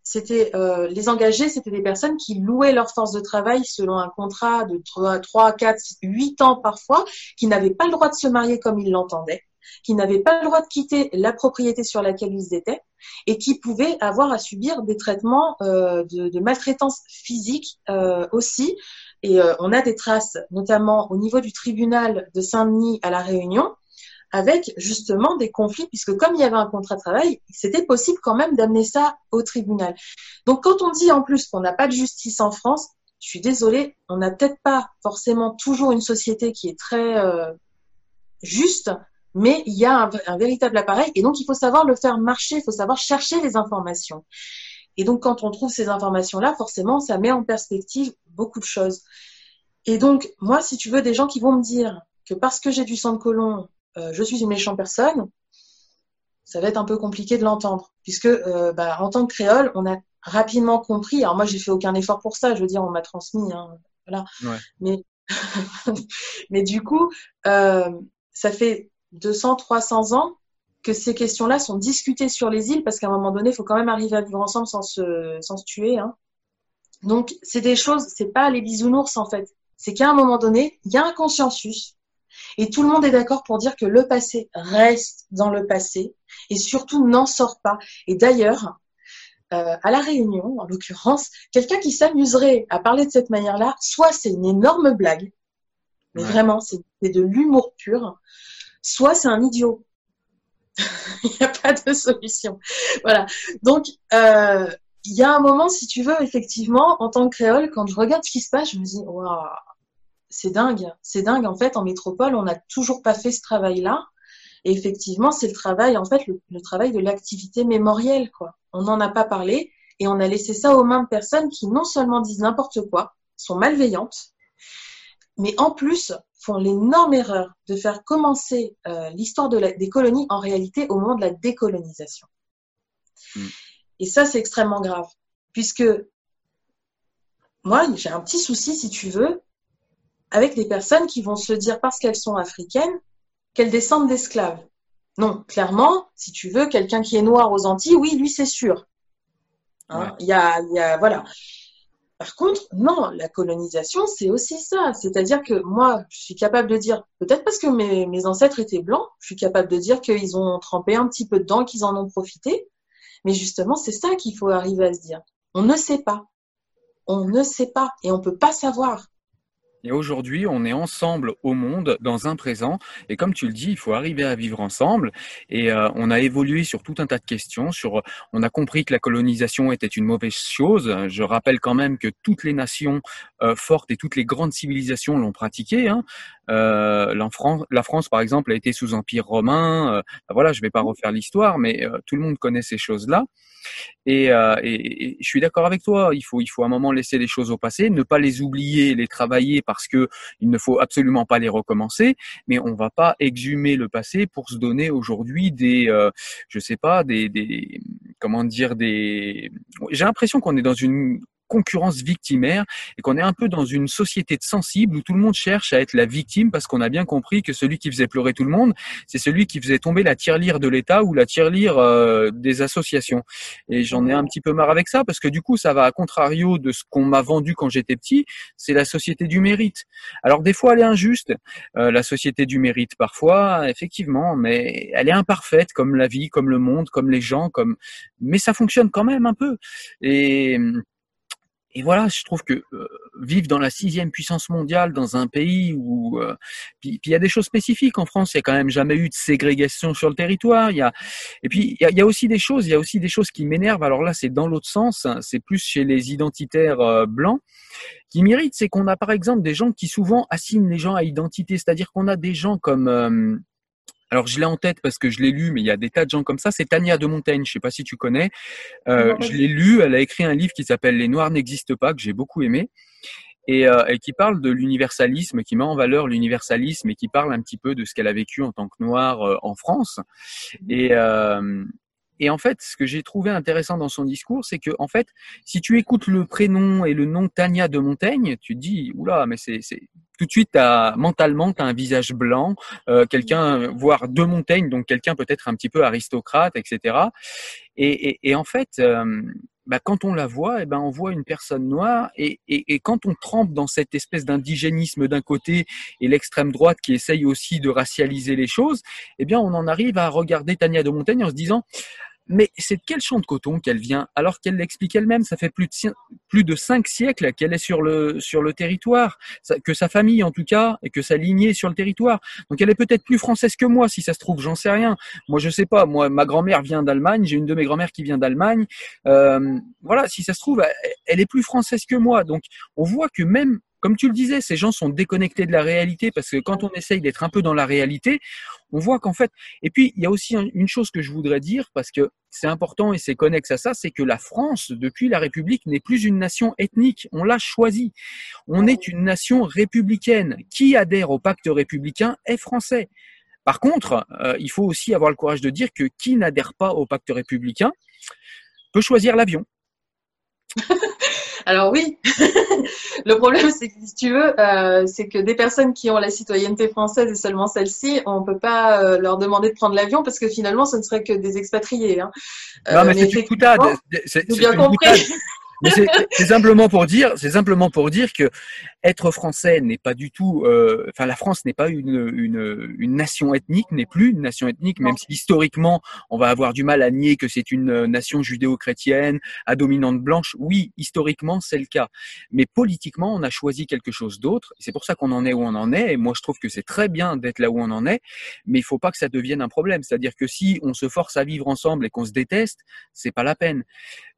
c'était euh, les engagés, c'était des personnes qui louaient leur force de travail selon un contrat de 3, 3 4, 8 ans parfois, qui n'avaient pas le droit de se marier comme ils l'entendaient, qui n'avaient pas le droit de quitter la propriété sur laquelle ils étaient et qui pouvaient avoir à subir des traitements euh, de, maltraitance physique euh, aussi. Et euh, on a des traces, notamment au niveau du tribunal de Saint-Denis à La Réunion, avec justement des conflits, puisque comme il y avait un contrat de travail, c'était possible quand même d'amener ça au tribunal. Donc quand on dit en plus qu'on n'a pas de justice en France, je suis désolée, on n'a peut-être pas forcément toujours une société qui est très juste, mais il y a un, véritable appareil et donc il faut savoir le faire marcher, il faut savoir chercher les informations. Et donc quand on trouve ces informations-là, forcément, ça met en perspective beaucoup de choses. Et donc moi, si tu veux, des gens qui vont me dire que parce que j'ai du sang de colon, euh, je suis une méchante personne, ça va être un peu compliqué de l'entendre, puisque euh, bah, en tant que créole, on a rapidement compris. Alors moi, j'ai fait aucun effort pour ça. Je veux dire, on m'a transmis, hein, voilà. Mais mais du coup, euh, ça fait 200, 300 ans que ces questions-là sont discutées sur les îles parce qu'à un moment donné, il faut quand même arriver à vivre ensemble sans se, sans se tuer. Hein. Donc, c'est des choses, c'est pas les bisounours en fait. C'est qu'à un moment donné, il y a un consensus et tout le monde est d'accord pour dire que le passé reste dans le passé et surtout n'en sort pas. Et d'ailleurs, euh, à la Réunion, en l'occurrence, quelqu'un qui s'amuserait à parler de cette manière-là, soit c'est une énorme blague, mais vraiment, c'est de l'humour pur, soit c'est un idiot. il n'y a pas de solution. Voilà. Donc, euh, il y a un moment, si tu veux, effectivement, en tant que créole, quand je regarde ce qui se passe, je me dis, waouh, c'est dingue. C'est dingue. En fait, en métropole, on n'a toujours pas fait ce travail-là. Et effectivement, c'est le travail, en fait, travail de l'activité mémorielle, quoi. On n'en a pas parlé et on a laissé ça aux mains de personnes qui non seulement disent n'importe quoi, sont malveillantes, mais en plus font l'énorme erreur de faire commencer euh, l'histoire de des colonies en réalité au moment de la décolonisation. Mm. Et ça, c'est extrêmement grave, puisque moi, j'ai un petit souci, si tu veux, avec des personnes qui vont se dire parce qu'elles sont africaines qu'elles descendent d'esclaves. Non, clairement, si tu veux, quelqu'un qui est noir aux Antilles, oui, lui, c'est sûr. Hein, il y, a, y a, voilà. Par contre, non, la colonisation, c'est aussi ça. C'est-à-dire que moi, je suis capable de dire, peut-être parce que mes, ancêtres étaient blancs, je suis capable de dire qu'ils ont trempé un petit peu dedans, qu'ils en ont profité. Mais justement, c'est ça qu'il faut arriver à se dire. On ne sait pas. On ne sait pas et on ne peut pas savoir. Et aujourd'hui, on est ensemble au monde, dans un présent. Et comme tu le dis, il faut arriver à vivre ensemble. Et euh, on a évolué sur tout un tas de questions. Sur, on a compris que la colonisation était une mauvaise chose. Je rappelle quand même que toutes les nations euh, fortes et toutes les grandes civilisations l'ont pratiqué. Hein. Euh, la, France, par exemple, a été sous empire romain. Euh, ben voilà, je ne vais pas refaire l'histoire, mais tout le monde connaît ces choses-là. Et, euh, et, je suis d'accord avec toi. Il faut, il faut un moment laisser les choses au passé, ne pas les oublier, les travailler parce que il ne faut absolument pas les recommencer. Mais on va pas exhumer le passé pour se donner aujourd'hui des, euh, je sais pas, des, des, comment dire, des. J'ai l'impression qu'on est dans une concurrence victimaire et qu'on est un peu dans une société de sensibles où tout le monde cherche à être la victime parce qu'on a bien compris que celui qui faisait pleurer tout le monde, c'est celui qui faisait tomber la tirelire de l'État ou la tirelire euh, des associations. Et j'en ai un petit peu marre avec ça parce que du coup, ça va à contrario de ce qu'on m'a vendu quand j'étais petit, c'est la société du mérite. Alors des fois, elle est injuste, euh, la société du mérite parfois, effectivement, mais elle est imparfaite comme la vie, comme le monde, comme les gens, comme mais ça fonctionne quand même un peu. Et et voilà, je trouve que euh, vivre dans la sixième puissance mondiale, dans un pays où, euh, puis, il y a des choses spécifiques en France, il y a quand même jamais eu de ségrégation sur le territoire. Y a, et puis il y a, aussi des choses, il y a aussi des choses qui m'énervent. Alors là, c'est dans l'autre sens, hein, c'est plus chez les identitaires euh, blancs qui méritent, c'est qu'on a par exemple des gens qui souvent assignent les gens à identité, c'est-à-dire qu'on a des gens comme alors je l'ai en tête parce que je l'ai lu, mais il y a des tas de gens comme ça. C'est Tania de Montaigne, je sais pas si tu connais. Euh, je l'ai lu, elle a écrit un livre qui s'appelle Les Noirs n'existent pas, que j'ai beaucoup aimé. Et, euh, et, qui parle de l'universalisme, qui met en valeur l'universalisme et qui parle un petit peu de ce qu'elle a vécu en tant que noire euh, en France. Et, euh, et en fait, ce que j'ai trouvé intéressant dans son discours, c'est que en fait, si tu écoutes le prénom et le nom Tania de Montaigne, tu te dis oula, mais c'est tout de suite, as, mentalement, tu as un visage blanc, euh, quelqu'un, voire de Montaigne, donc quelqu'un peut-être un petit peu aristocrate, etc. Et, et, et en fait, euh, bah, quand on la voit, eh ben, on voit une personne noire, et, et, et quand on trempe dans cette espèce d'indigénisme d'un côté et l'extrême droite qui essaye aussi de racialiser les choses, eh bien, on en arrive à regarder Tania de Montaigne en se disant, mais c'est de quel champ de coton qu'elle vient? Alors qu'elle l'explique elle-même, ça fait plus de, plus de cinq siècles qu'elle est sur le, sur le territoire, que sa famille en tout cas, et que sa lignée est sur le territoire. Donc elle est peut-être plus française que moi, si ça se trouve, j'en sais rien. Moi, je sais pas. Moi, ma grand-mère vient d'Allemagne, j'ai une de mes grand-mères qui vient d'Allemagne. Euh, voilà, si ça se trouve, elle est plus française que moi. Donc on voit que même comme tu le disais, ces gens sont déconnectés de la réalité parce que quand on essaye d'être un peu dans la réalité, on voit qu'en fait, et puis il y a aussi une chose que je voudrais dire parce que c'est important et c'est connexe à ça, c'est que la France, depuis la République, n'est plus une nation ethnique. On l'a choisi. On est une nation républicaine. Qui adhère au pacte républicain est français. Par contre, euh, il faut aussi avoir le courage de dire que qui n'adhère pas au pacte républicain peut choisir l'avion. Alors oui, le problème c'est que si tu veux, euh, c'est que des personnes qui ont la citoyenneté française et seulement celle-ci, on ne peut pas euh, leur demander de prendre l'avion parce que finalement ce ne serait que des expatriés. Hein. non mais, euh, c'est une boutade. C'est bien compris. c'est simplement pour dire, c'est simplement pour dire que être français n'est pas du tout, euh, enfin la France n'est pas une, une, une, nation ethnique, n'est plus une nation ethnique, même si historiquement on va avoir du mal à nier que c'est une nation judéo-chrétienne à dominante blanche. Oui, historiquement c'est le cas, mais politiquement on a choisi quelque chose d'autre. C'est pour ça qu'on en est où on en est. Et moi je trouve que c'est très bien d'être là où on en est, mais il faut pas que ça devienne un problème. C'est-à-dire que si on se force à vivre ensemble et qu'on se déteste, c'est pas la peine.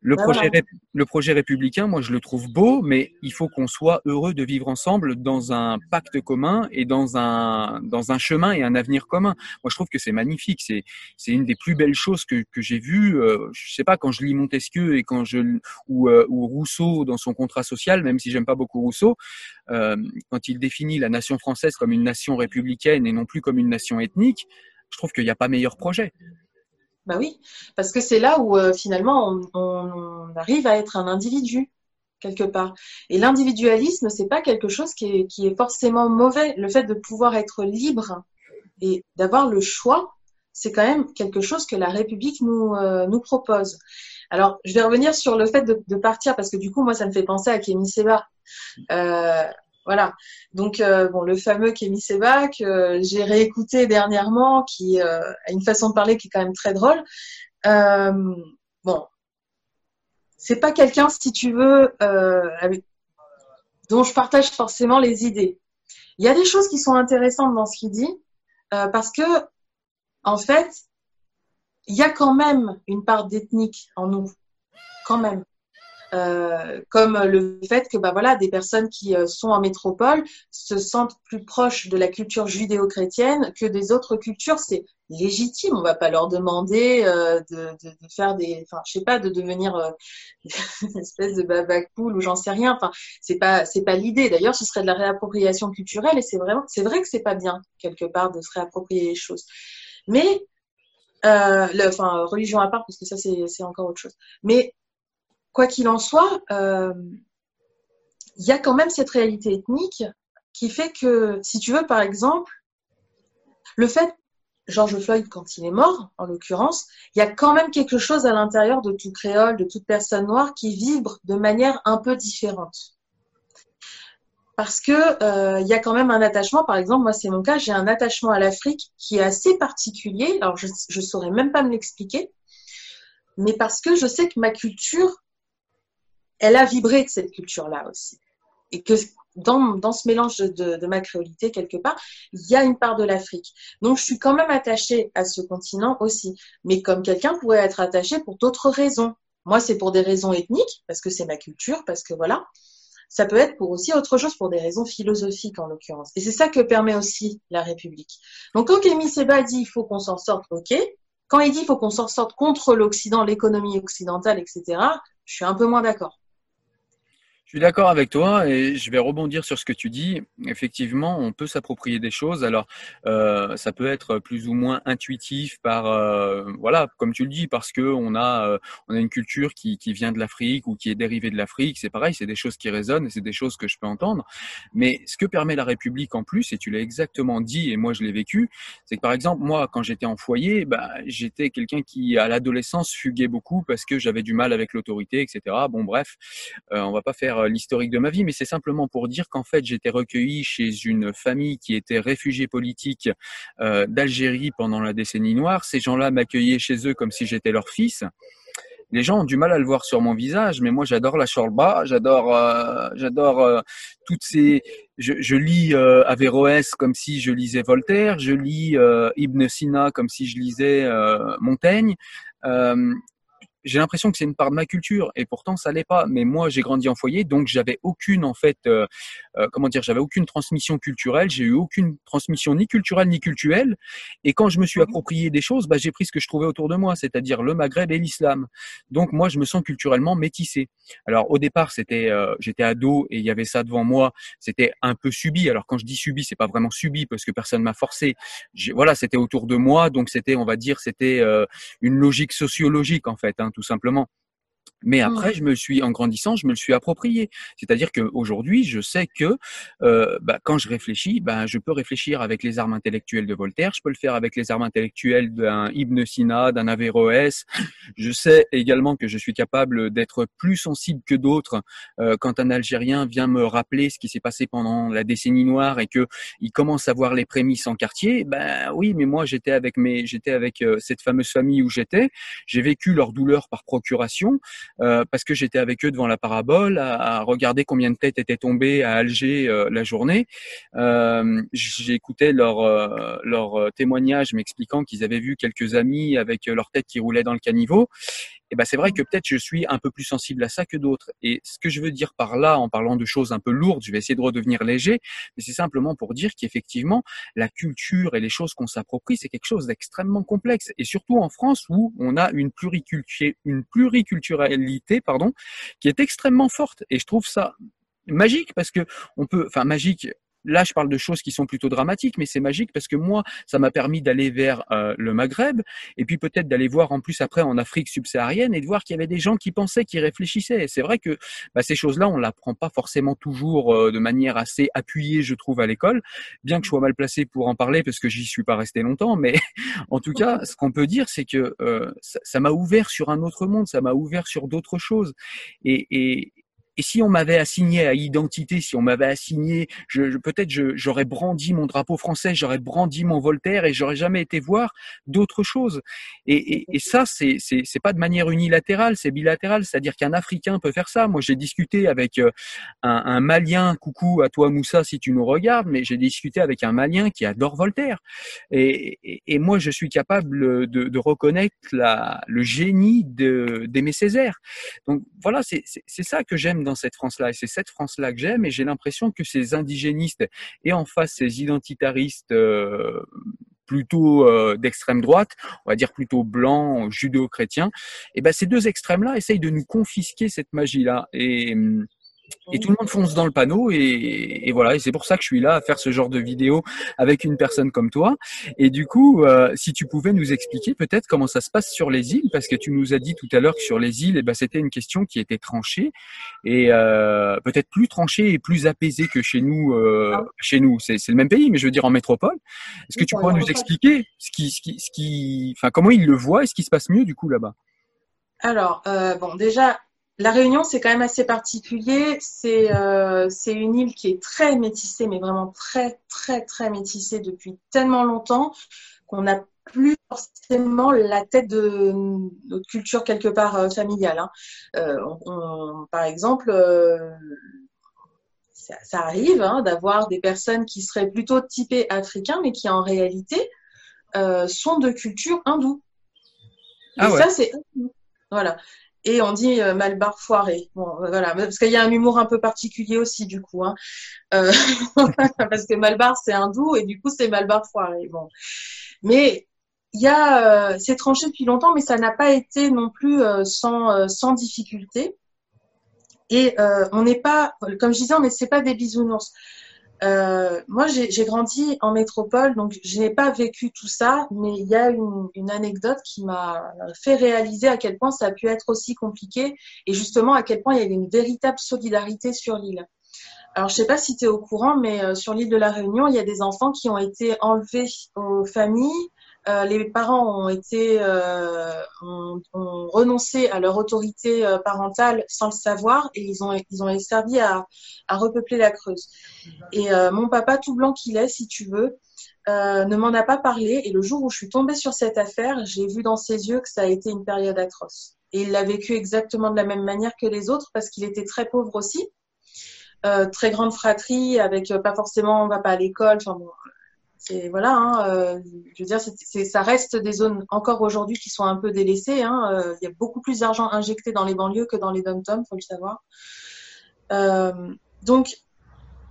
Le projet, le projet républicain, moi je le trouve beau, mais il faut qu'on soit heureux de vivre ensemble dans un pacte commun et dans un dans un chemin et un avenir commun. Moi je trouve que c'est magnifique, c'est c'est une des plus belles choses que que j'ai vues. Euh, je sais pas quand je lis Montesquieu et quand je ou euh, ou Rousseau dans son contrat social, même si j'aime pas beaucoup Rousseau, euh, quand il définit la nation française comme une nation républicaine et non plus comme une nation ethnique, je trouve qu'il n'y a pas meilleur projet. Bah oui, parce que c'est là où euh, finalement on, arrive à être un individu quelque part. Et l'individualisme, c'est pas quelque chose qui est, qui est, forcément mauvais. Le fait de pouvoir être libre et d'avoir le choix, c'est quand même quelque chose que la République nous, euh, nous propose. Alors, je vais revenir sur le fait de, de, partir parce que du coup, moi, ça me fait penser à Kémy Seba. Euh, voilà. Donc, euh, bon, le fameux Kémy Seba que j'ai réécouté dernièrement, qui euh, a une façon de parler qui est quand même très drôle. Euh, bon, c'est pas quelqu'un, si tu veux, dont je partage forcément les idées. Il y a des choses qui sont intéressantes dans ce qu'il dit, parce que, en fait, il y a quand même une part d'ethnique en nous, quand même. Euh, comme le fait que bah voilà des personnes qui euh, sont en métropole se sentent plus proches de la culture judéo-chrétienne que des autres cultures. C'est légitime. On va pas leur demander euh, de, de, de, faire des enfin je sais pas de devenir euh, une espèce de baba cool ou j'en sais rien. Enfin c'est pas c'est pas l'idée. D'ailleurs ce serait de la réappropriation culturelle et c'est vraiment c'est vrai que c'est pas bien quelque part de se réapproprier les choses. Mais euh, le, enfin religion à part parce que ça c'est encore autre chose. Mais quoi qu'il en soit, euh, il y a quand même cette réalité ethnique qui fait que, si tu veux, par exemple, le fait, George Floyd, quand il est mort, en l'occurrence, il y a quand même quelque chose à l'intérieur de tout créole, de toute personne noire qui vibre de manière un peu différente. Parce que euh, il y a quand même un attachement, par exemple, moi c'est mon cas, j'ai un attachement à l'Afrique qui est assez particulier. Alors je ne saurais même pas me l'expliquer, mais parce que je sais que ma culture elle a vibré de cette culture-là aussi. Et que dans, dans ce mélange de, de, ma créolité, quelque part, il y a une part de l'Afrique. Donc, je suis quand même attachée à ce continent aussi. Mais comme quelqu'un pourrait être attaché pour d'autres raisons. Moi, c'est pour des raisons ethniques, parce que c'est ma culture, parce que voilà. Ça peut être pour aussi autre chose, pour des raisons philosophiques en l'occurrence. Et c'est ça que permet aussi la République. Donc, quand Kémy Seba dit il faut qu'on s'en sorte, ok. Quand il dit il faut qu'on s'en sorte contre l'Occident, l'économie occidentale, etc., je suis un peu moins d'accord. Je suis d'accord avec toi et je vais rebondir sur ce que tu dis. Effectivement, on peut s'approprier des choses. Alors, euh, ça peut être plus ou moins intuitif par, euh, voilà, comme tu le dis, parce que on a, euh, on a une culture qui, qui vient de l'Afrique ou qui est dérivée de l'Afrique. C'est pareil, c'est des choses qui résonnent et c'est des choses que je peux entendre. Mais ce que permet la République en plus, et tu l'as exactement dit et moi je l'ai vécu, c'est que par exemple moi, quand j'étais en foyer, bah, j'étais quelqu'un qui à l'adolescence fuguait beaucoup parce que j'avais du mal avec l'autorité, etc. Bon, bref, euh, on va pas faire euh, l'historique de ma vie, mais c'est simplement pour dire qu'en fait, j'étais recueilli chez une famille qui était réfugiée politique euh, d'Algérie pendant la décennie noire. Ces gens-là m'accueillaient chez eux comme si j'étais leur fils. Les gens ont du mal à le voir sur mon visage, mais moi j'adore la shorba, j'adore, euh, j'adore toutes ces. Je, lis Averroès comme si je lisais Voltaire, je lis Ibn Sina comme si je lisais Montaigne j'ai l'impression que c'est une part de ma culture et pourtant ça l'est pas. Mais moi, j'ai grandi en foyer, donc j'avais aucune en fait, euh, euh, comment dire, j'avais aucune transmission culturelle. J'ai eu aucune transmission ni culturelle ni culturelle. Et quand je me suis approprié des choses, bah, j'ai pris ce que je trouvais autour de moi, c'est-à-dire le Maghreb et l'islam. Donc moi, je me sens culturellement métissé. Alors au départ, c'était, euh, j'étais ado et il y avait ça devant moi. C'était un peu subi. Alors quand je dis subi, c'est pas vraiment subi parce que personne m'a forcé. Voilà, c'était autour de moi, donc c'était, on va dire, c'était euh, une logique sociologique en fait. Hein tout simplement. Mais après, je me suis, en grandissant, je me le suis approprié. C'est-à-dire qu'aujourd'hui, je sais que euh, bah, quand je réfléchis, bah, je peux réfléchir avec les armes intellectuelles de Voltaire, je peux le faire avec les armes intellectuelles d'un Ibn Sina, d'un Averroès. Je sais également que je suis capable d'être plus sensible que d'autres euh, quand un Algérien vient me rappeler ce qui s'est passé pendant la décennie noire et que il commence à voir les prémices en quartier. Ben oui, mais moi j'étais avec mes, j'étais avec euh, cette fameuse famille où j'étais. J'ai vécu leur douleur par procuration. Euh, parce que j'étais avec eux devant la parabole à, regarder combien de têtes étaient tombées à Alger euh, la journée. Euh, J'écoutais leur leur témoignage m'expliquant qu'ils avaient vu quelques amis avec leur tête qui roulait dans le caniveau et ben c'est vrai que peut-être je suis un peu plus sensible à ça que d'autres. Et ce que je veux dire par là, en parlant de choses un peu lourdes, je vais essayer de redevenir léger, mais c'est simplement pour dire qu'effectivement, la culture et les choses qu'on s'approprie, c'est quelque chose d'extrêmement complexe. Et surtout en France où on a une, pluriculture, une pluriculturalité, pardon, qui est extrêmement forte. Et je trouve ça magique parce que on peut, enfin magique, Là, je parle de choses qui sont plutôt dramatiques, mais c'est magique parce que moi, ça m'a permis d'aller vers euh, le Maghreb et puis peut-être d'aller voir en plus après en Afrique subsaharienne et de voir qu'il y avait des gens qui pensaient, qui réfléchissaient. C'est vrai que bah, ces choses-là, on l'apprend pas forcément toujours euh, de manière assez appuyée, je trouve, à l'école. Bien que je sois mal placé pour en parler parce que j'y suis pas resté longtemps, mais en tout cas, ce qu'on peut dire, c'est que euh, ça m'a ouvert sur un autre monde, ça m'a ouvert sur d'autres choses et, et, et, si on m'avait assigné à identité, si on m'avait assigné, je, peut-être j'aurais brandi mon drapeau français, j'aurais brandi mon Voltaire et j'aurais jamais été voir d'autres choses. Et, et, ça, c'est c'est pas de manière unilatérale, c'est bilatéral, c'est-à-dire qu'un Africain peut faire ça. Moi, j'ai discuté avec euh, un, un, Malien, coucou à toi Moussa si tu nous regardes, mais j'ai discuté avec un Malien qui adore Voltaire. Et, et moi, je suis capable de, de reconnaître la, le génie d'aimer Césaire. Donc voilà, c'est ça que j'aime cette France-là, et c'est cette France-là que j'aime, et j'ai l'impression que ces indigénistes et en face ces identitaristes euh, plutôt euh, d'extrême droite, on va dire plutôt blanc, judéo-chrétien, et eh ben ces deux extrêmes-là essayent de nous confisquer cette magie-là. Et hum, et tout le monde fonce dans le panneau et, et voilà. Et c'est pour ça que je suis là à faire ce genre de vidéo avec une personne comme toi. Et du coup euh, si tu pouvais nous expliquer peut-être comment ça se passe sur les îles parce que tu nous as dit tout à l'heure que sur les îles eh ben c'était une question qui était tranchée et euh, peut-être plus tranchée et plus apaisée que chez nous euh, ah. chez nous. C'est le même pays mais je veux dire en métropole. Est-ce que tu pourrais nous expliquer ce qui ce qui ce qui enfin comment ils le voient et ce qui se passe mieux du coup là-bas? Alors bon déjà la Réunion, c'est quand même assez particulier. C'est euh, une île qui est très métissée, mais vraiment très, très, très métissée depuis tellement longtemps qu'on n'a plus forcément la tête de notre culture quelque part euh, familiale. Hein. Euh, par exemple, ça, ça, arrive hein, d'avoir des personnes qui seraient plutôt typées africains, mais qui en réalité sont de culture hindoue. Ah Et ça, c'est voilà et on dit euh, Malbar foiré. Bon, voilà, parce qu'il y a un humour un peu particulier aussi du coup, hein. euh, parce que Malbar c'est hindou et du coup c'est Malbar foiré. Mais il euh, c'est tranché depuis longtemps, mais ça n'a pas été non plus euh, sans euh, sans difficulté. Et on n'est pas, comme je disais, on n'est c'est pas des bisounours. Euh, moi, j'ai grandi en métropole, donc je n'ai pas vécu tout ça, mais il y a une, une anecdote qui m'a fait réaliser à quel point ça a pu être aussi compliqué et justement à quel point il y avait une véritable solidarité sur l'île. Alors, je sais pas si tu es au courant, mais euh, sur l'île de la Réunion, il y a des enfants qui ont été enlevés aux familles euh, les parents ont été euh, ont, renoncé à leur autorité euh, parentale sans le savoir et ils ont ils ont servi à, à repeupler la Creuse. Et mon papa tout blanc qu'il est, si tu veux, ne m'en a pas parlé. Et le jour où je suis tombée sur cette affaire, j'ai vu dans ses yeux que ça a été une période atroce. Et il l'a vécu exactement de la même manière que les autres parce qu'il était très pauvre aussi. très grande fratrie avec pas forcément on va pas à l'école enfin bon, c'est voilà, hein, euh, je veux dire, ça reste des zones encore aujourd'hui qui sont un peu délaissées. Hein, euh, il y a beaucoup plus d'argent injecté dans les banlieues que dans les dom-toms, faut le savoir. Euh, donc,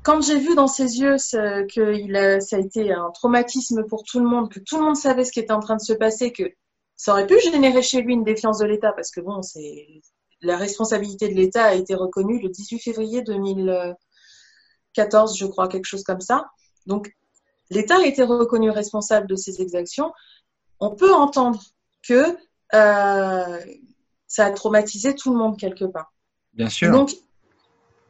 quand j'ai vu dans ses yeux que ça a été un traumatisme pour tout le monde, que tout le monde savait ce qui était en train de se passer, que ça aurait pu générer chez lui une défiance de l'État, parce que bon, c'est la responsabilité de l'État a été reconnue le 18 février 2014, je crois, quelque chose comme ça. Donc l'État a été reconnu responsable de ces exactions, on peut entendre que euh, ça a traumatisé tout le monde quelque part. Bien sûr. Donc,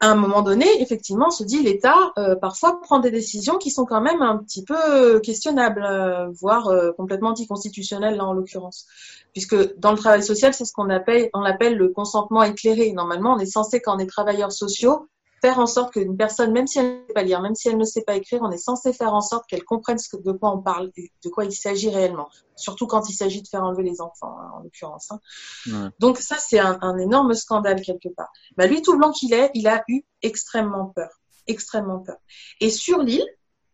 à un moment donné, effectivement, on se dit l'État euh, parfois prend des décisions qui sont quand même un petit peu questionnables, euh, voire complètement anticonstitutionnelles là en l'occurrence, puisque dans le travail social, c'est ce qu'on appelle, on appelle le consentement éclairé. Normalement, on est censé quand on est travailleurs sociaux faire en sorte qu'une personne, même si elle ne sait pas lire, même si elle ne sait pas écrire, on est censé faire en sorte qu'elle comprenne ce que, de quoi on parle, de quoi il s'agit réellement. Surtout quand il s'agit de faire enlever les enfants, hein, en l'occurrence. Hein. Donc ça, c'est un, un, énorme scandale quelque part. Bah, lui, tout blanc qu'il est, il a eu extrêmement peur, extrêmement peur. Et sur l'île,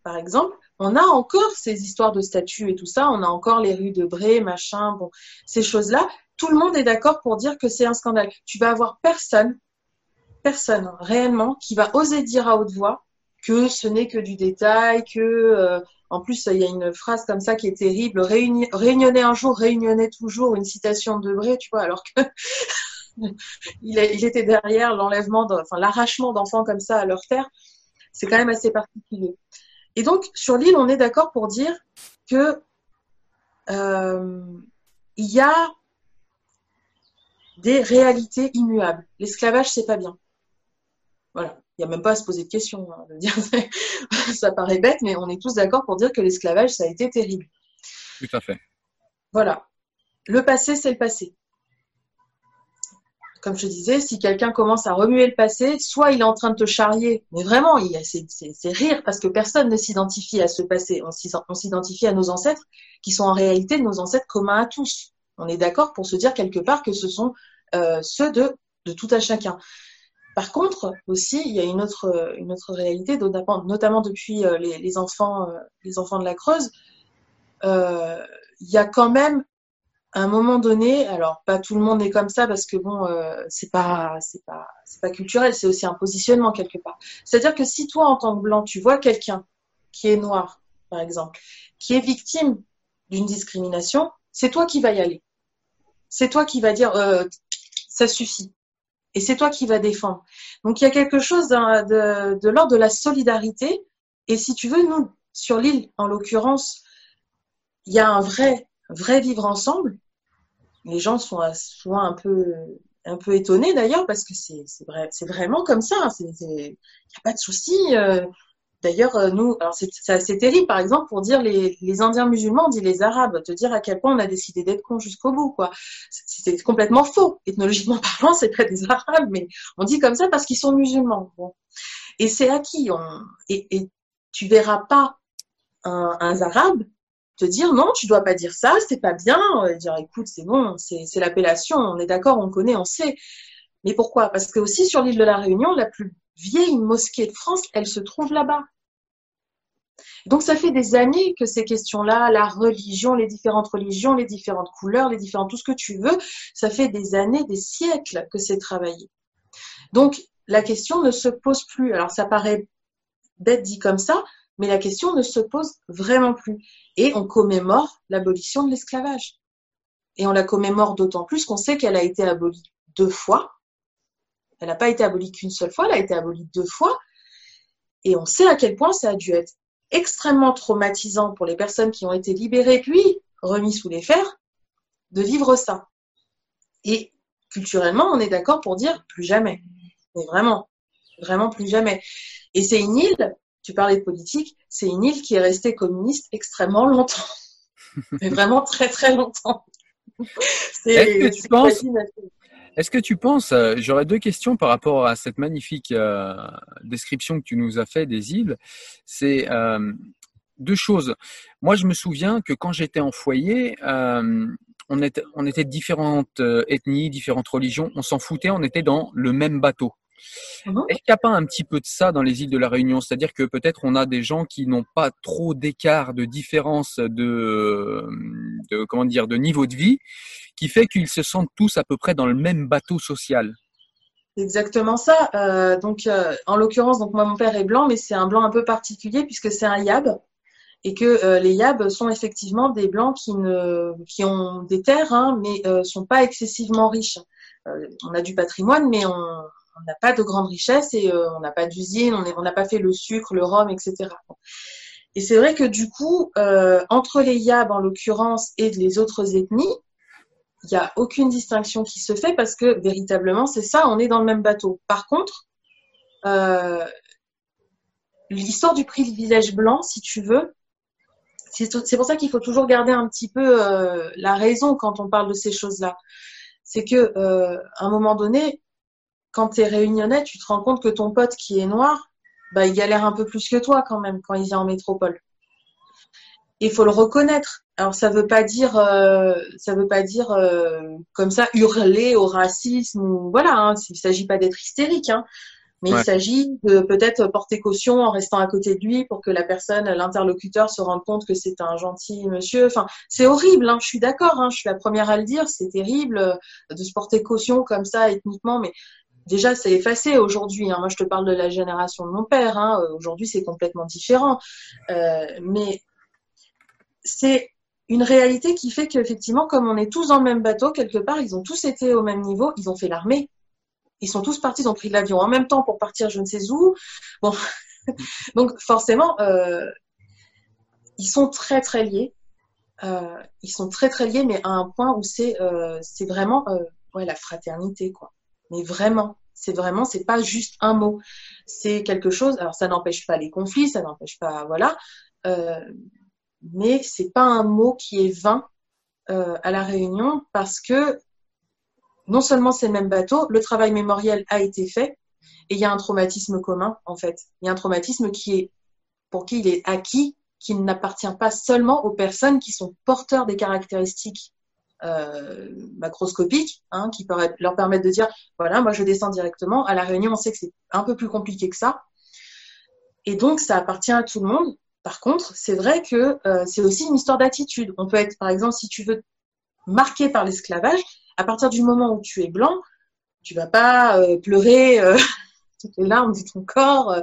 par exemple, on a encore ces histoires de statues et tout ça, on a encore les rues de Bré, machin, bon, ces choses-là. Tout le monde est d'accord pour dire que c'est un scandale. Tu vas avoir personne personne réellement qui va oser dire à haute voix que ce n'est que du détail, que euh, en plus il y a une phrase comme ça qui est terrible, réunionner un jour, réunionner toujours, une citation de Debré, tu vois, alors que il, était derrière l'enlèvement, enfin l'arrachement d'enfants comme ça à leur terre, c'est quand même assez particulier. Et donc sur l'île, on est d'accord pour dire que euh, il y a des réalités immuables. L'esclavage, c'est pas bien. Voilà. Il n'y a même pas à se poser de questions. Hein, dire. ça paraît bête, mais on est tous d'accord pour dire que l'esclavage, ça a été terrible. Tout à fait. Voilà. Le passé, c'est le passé. comme je te disais, si quelqu'un commence à remuer le passé, soit il est en train de te charrier, mais vraiment, c'est rire parce que personne ne s'identifie à ce passé. On s'identifie à nos ancêtres qui sont en réalité nos ancêtres communs à tous. On est d'accord pour se dire quelque part que ce sont euh, ceux de, de tout à chacun. Par contre, aussi, il y a une autre, une autre réalité, notamment depuis euh, les, enfants, euh, les enfants de la Creuse. il y a quand même un moment donné, alors pas tout le monde est comme ça parce que bon, euh, c'est pas, c'est pas, c'est pas culturel, c'est aussi un positionnement quelque part. C'est-à-dire que si toi en tant que blanc, tu vois quelqu'un qui est noir, par exemple, qui est victime d'une discrimination, c'est toi qui vas y aller. C'est toi qui va dire euh, ça suffit. Et c'est toi qui vas défendre. Donc il y a quelque chose de, l'ordre de la solidarité. Et si tu veux, nous, sur l'île, en l'occurrence, il y a un vrai, vrai vivre ensemble les gens sont souvent un peu un peu étonnés d'ailleurs parce que c'est vrai vraiment comme ça il n'y a pas de souci euh. D'ailleurs euh, nous alors c'est terrible par exemple pour dire les, indiens musulmans on dit les arabes te dire à quel point on a décidé d'être con jusqu'au bout quoi c'est complètement faux ethnologiquement parlant c'est pas des arabes mais on dit comme ça parce qu'ils sont musulmans et c'est acquis et, et tu verras pas un, un arabe te dire non, tu dois pas dire ça, c'est pas bien. Et dire écoute, c'est bon, c'est l'appellation, on est d'accord, on connaît, on sait. Mais pourquoi? Parce que aussi sur l'île de la Réunion, la plus vieille mosquée de France, elle se trouve là-bas. Donc ça fait des années que ces questions-là, la religion, les différentes religions, les différentes couleurs, les différents tout ce que tu veux, ça fait des années, des siècles que c'est travaillé. Donc la question ne se pose plus. Alors ça paraît bête dit comme ça, mais la question ne se pose vraiment plus. Et on commémore l'abolition de l'esclavage. Et on la commémore d'autant plus qu'on sait qu'elle a été abolie deux fois. Elle n'a pas été abolie qu'une seule fois, elle a été abolie deux fois. Et on sait à quel point ça a dû être extrêmement traumatisant pour les personnes qui ont été libérées puis remis sous les fers de vivre ça. Et culturellement, on est d'accord pour dire plus jamais. Mais vraiment, vraiment plus jamais. Et c'est une île tu parlais de politique, c'est une île qui est restée communiste extrêmement longtemps. Mais vraiment très très longtemps. Est-ce que, tu penses, est-ce que tu penses, euh, j'aurais deux questions par rapport à cette magnifique euh, description que tu nous as fait des îles. C'est euh, deux choses. Moi, je me souviens que quand j'étais en foyer, on, était, on était différentes ethnies, différentes religions, on s'en foutait, on était dans le même bateau. Mhm. Est-ce qu'il n'y a pas un petit peu de ça dans les îles de la Réunion? C'est-à-dire que peut-être on a des gens qui n'ont pas trop d'écart, de différence de, comment dire, de niveau de vie, qui fait qu'ils se sentent tous à peu près dans le même bateau social. Exactement ça. Euh, donc, euh, en l'occurrence, donc moi mon père est blanc, mais c'est un blanc un peu particulier puisque c'est un yab et que euh, les yabs sont effectivement des blancs qui ne qui ont des terres, hein, mais sont pas excessivement riches. on a du patrimoine, mais on on n'a pas de grande richesse et euh, on n'a pas d'usine, on n'a pas fait le sucre, le rhum, etc. Et c'est vrai que du coup, euh, entre les Yab en l'occurrence et les autres ethnies, il n'y a aucune distinction qui se fait parce que véritablement, c'est ça, on est dans le même bateau. Par contre, euh, l'histoire du privilège blanc, si tu veux, c'est pour ça qu'il faut toujours garder un petit peu la raison quand on parle de ces choses-là. C'est que à un moment donné, quand tu es réunionnais, tu te rends compte que ton pote qui est noir, bah, il galère un peu plus que toi quand même quand il vient en métropole. Il faut le reconnaître. Alors ça veut pas dire, euh, ça veut pas dire euh, comme ça hurler au racisme voilà. Hein, il s'agit pas d'être hystérique, hein, mais il s'agit de peut-être porter caution en restant à côté de lui pour que la personne, l'interlocuteur, se rende compte que c'est un gentil monsieur. Enfin, c'est horrible. Hein, je suis d'accord. Hein, je suis la première à le dire. C'est terrible euh, de se porter caution comme ça ethniquement, mais déjà c'est effacé aujourd'hui. Hein. Moi, je te parle de la génération de mon père. Hein. Aujourd'hui, c'est complètement différent. Euh, mais c'est une réalité qui fait qu'effectivement, comme on est tous dans le même bateau, quelque part, ils ont tous été au même niveau. Ils ont fait l'armée. Ils sont tous partis, ils ont pris l'avion en même temps pour partir je ne sais où. Bon. Donc, forcément, euh, ils sont très, très liés. Euh, ils sont très, très liés, mais à un point où c'est euh, vraiment euh, ouais, la fraternité, quoi. Mais vraiment, c'est vraiment, c'est pas juste un mot. C'est quelque chose. Alors, ça n'empêche pas les conflits, ça n'empêche pas, voilà. Euh, mais c'est pas un mot qui est vain euh, à la Réunion parce que non seulement c'est le même bateau, le travail mémoriel a été fait, et il y a un traumatisme commun, en fait. Il y a un traumatisme qui est, pour qui il est acquis, qui n'appartient pas seulement aux personnes qui sont porteurs des caractéristiques euh, macroscopiques, hein, qui leur permettent de dire, voilà, moi je descends directement. À la réunion, on sait que c'est un peu plus compliqué que ça. Et donc, ça appartient à tout le monde. Par contre, c'est vrai que euh, c'est aussi une histoire d'attitude. On peut être, par exemple, si tu veux marqué par l'esclavage, à partir du moment où tu es blanc, tu vas pas euh, pleurer euh, toutes les larmes de ton corps.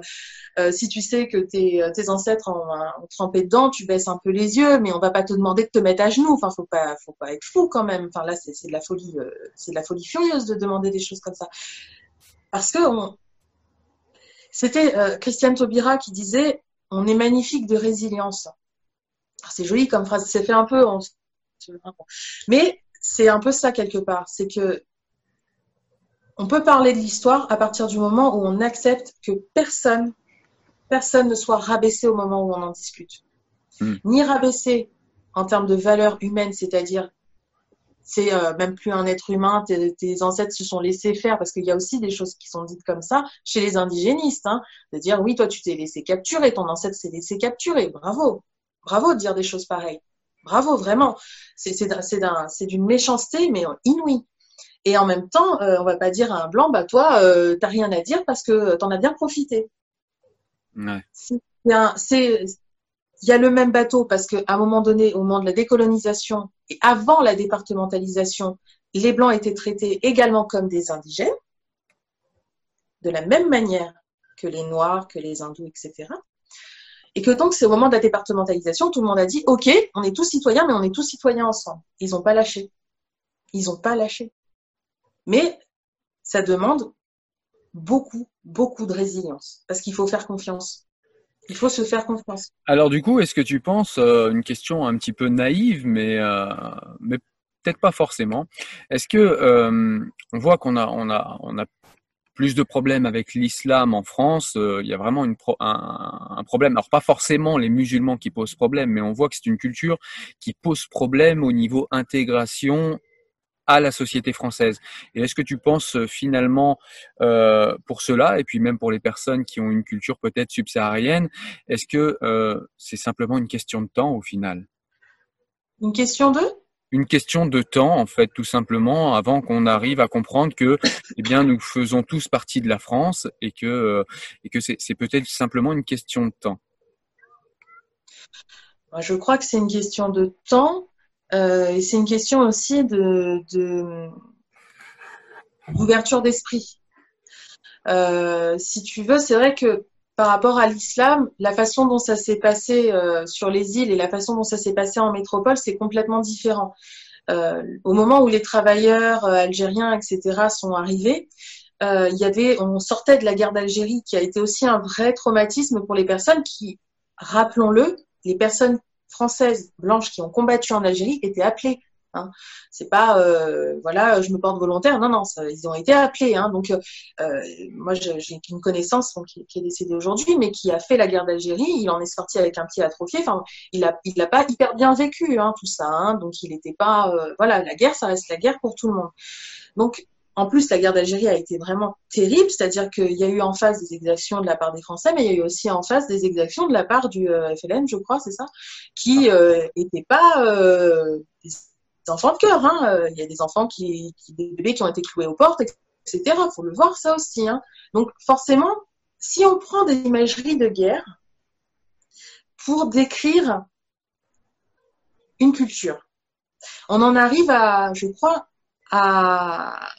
Euh, si tu sais que tes, tes ancêtres ont, trempé dedans, tu baisses un peu les yeux, mais on va pas te demander de te mettre à genoux. Enfin, faut pas, faut pas être fou quand même. Enfin là, c'est de la folie, c'est de la folie furieuse de demander des choses comme ça. Parce que c'était Christiane Taubira qui disait on est magnifique de résilience. C'est joli comme phrase. C'est fait un peu. Mais c'est un peu ça quelque part. C'est que on peut parler de l'histoire à partir du moment où on accepte que personne, personne ne soit rabaissé au moment où on en discute. Hmm. Ni rabaissé en termes de valeur humaine, c'est-à-dire c'est euh, même plus un être humain, tes, ancêtres se sont laissés faire, parce qu'il y a aussi des choses qui sont dites comme ça chez les indigénistes, hein, de dire oui, toi tu t'es laissé capturer, ton ancêtre s'est laissé capturer, bravo, bravo de dire des choses pareilles. Bravo, vraiment. C'est d'une méchanceté, mais inouïe. Et en même temps, euh, on va pas dire à un blanc, bah toi, euh, t'as rien à dire parce que t'en as bien profité. Ouais. Il y a le même bateau parce qu'à un moment donné, au moment de la décolonisation et avant la départementalisation, les blancs étaient traités également comme des indigènes, de la même manière que les noirs, que les hindous, etc. Et que donc, c'est au moment de la départementalisation, tout le monde a dit, OK, on est tous citoyens, mais on est tous citoyens ensemble. Ils n'ont pas lâché. Ils n'ont pas lâché. Mais ça demande beaucoup, beaucoup de résilience, parce qu'il faut faire confiance. Il faut se faire confiance. Alors du coup, est-ce que tu penses, euh, une question un petit peu naïve, mais, euh, mais peut-être pas forcément, est-ce que euh, on voit qu'on a, on a, on a plus de problèmes avec l'islam en France. Il y a vraiment une un, problème. Alors pas forcément les musulmans qui posent problème, mais on voit que c'est une culture qui pose problème au niveau intégration à la société française. Et est-ce que tu penses euh, finalement euh, pour cela, et puis même pour les personnes qui ont une culture peut-être subsaharienne, est-ce que c'est simplement une question de temps au final? Une question de? Une question de temps, en fait, tout simplement, avant qu'on arrive à comprendre que, eh bien, nous faisons tous partie de la France et que, euh, et que c'est, peut-être simplement une question de temps. Je crois que c'est une question de temps euh, et c'est une question aussi d'ouverture d'esprit. Euh, si tu veux, c'est vrai que par rapport à l'islam, la façon dont ça s'est passé euh, sur les îles et la façon dont ça s'est passé en métropole, c'est complètement différent. Euh, au moment où les travailleurs euh, algériens, etc., sont arrivés, il y avait, on sortait de la guerre d'Algérie, qui a été aussi un vrai traumatisme pour les personnes qui, rappelons-le, les personnes françaises blanches qui ont combattu en Algérie étaient appelées Hein. C'est pas, euh, voilà, je me porte volontaire. Non, non, ils ont été appelés. Hein. Donc, euh, moi, j'ai une connaissance qui, est décédée aujourd'hui, mais qui a fait la guerre d'Algérie. Il en est sorti avec un pied atrophié. Enfin, il a, il pas hyper bien vécu, hein, tout ça. Hein. Donc, il n'était pas, euh, voilà, la guerre, ça reste la guerre pour tout le monde. Donc, en plus, la guerre d'Algérie a été vraiment terrible, c'est-à-dire qu'il y a eu en face des exactions de la part des Français, mais il y a eu aussi en face des exactions de la part du FLN, je crois, c'est ça, qui n'étaient pas enfants de cœur. Hein. Euh, il y a des enfants qui, des bébés qui ont été cloués aux portes, etc. Il faut le voir ça aussi. Hein. Donc forcément, si on prend des imageries de guerre pour décrire une culture, on en arrive à, je crois, à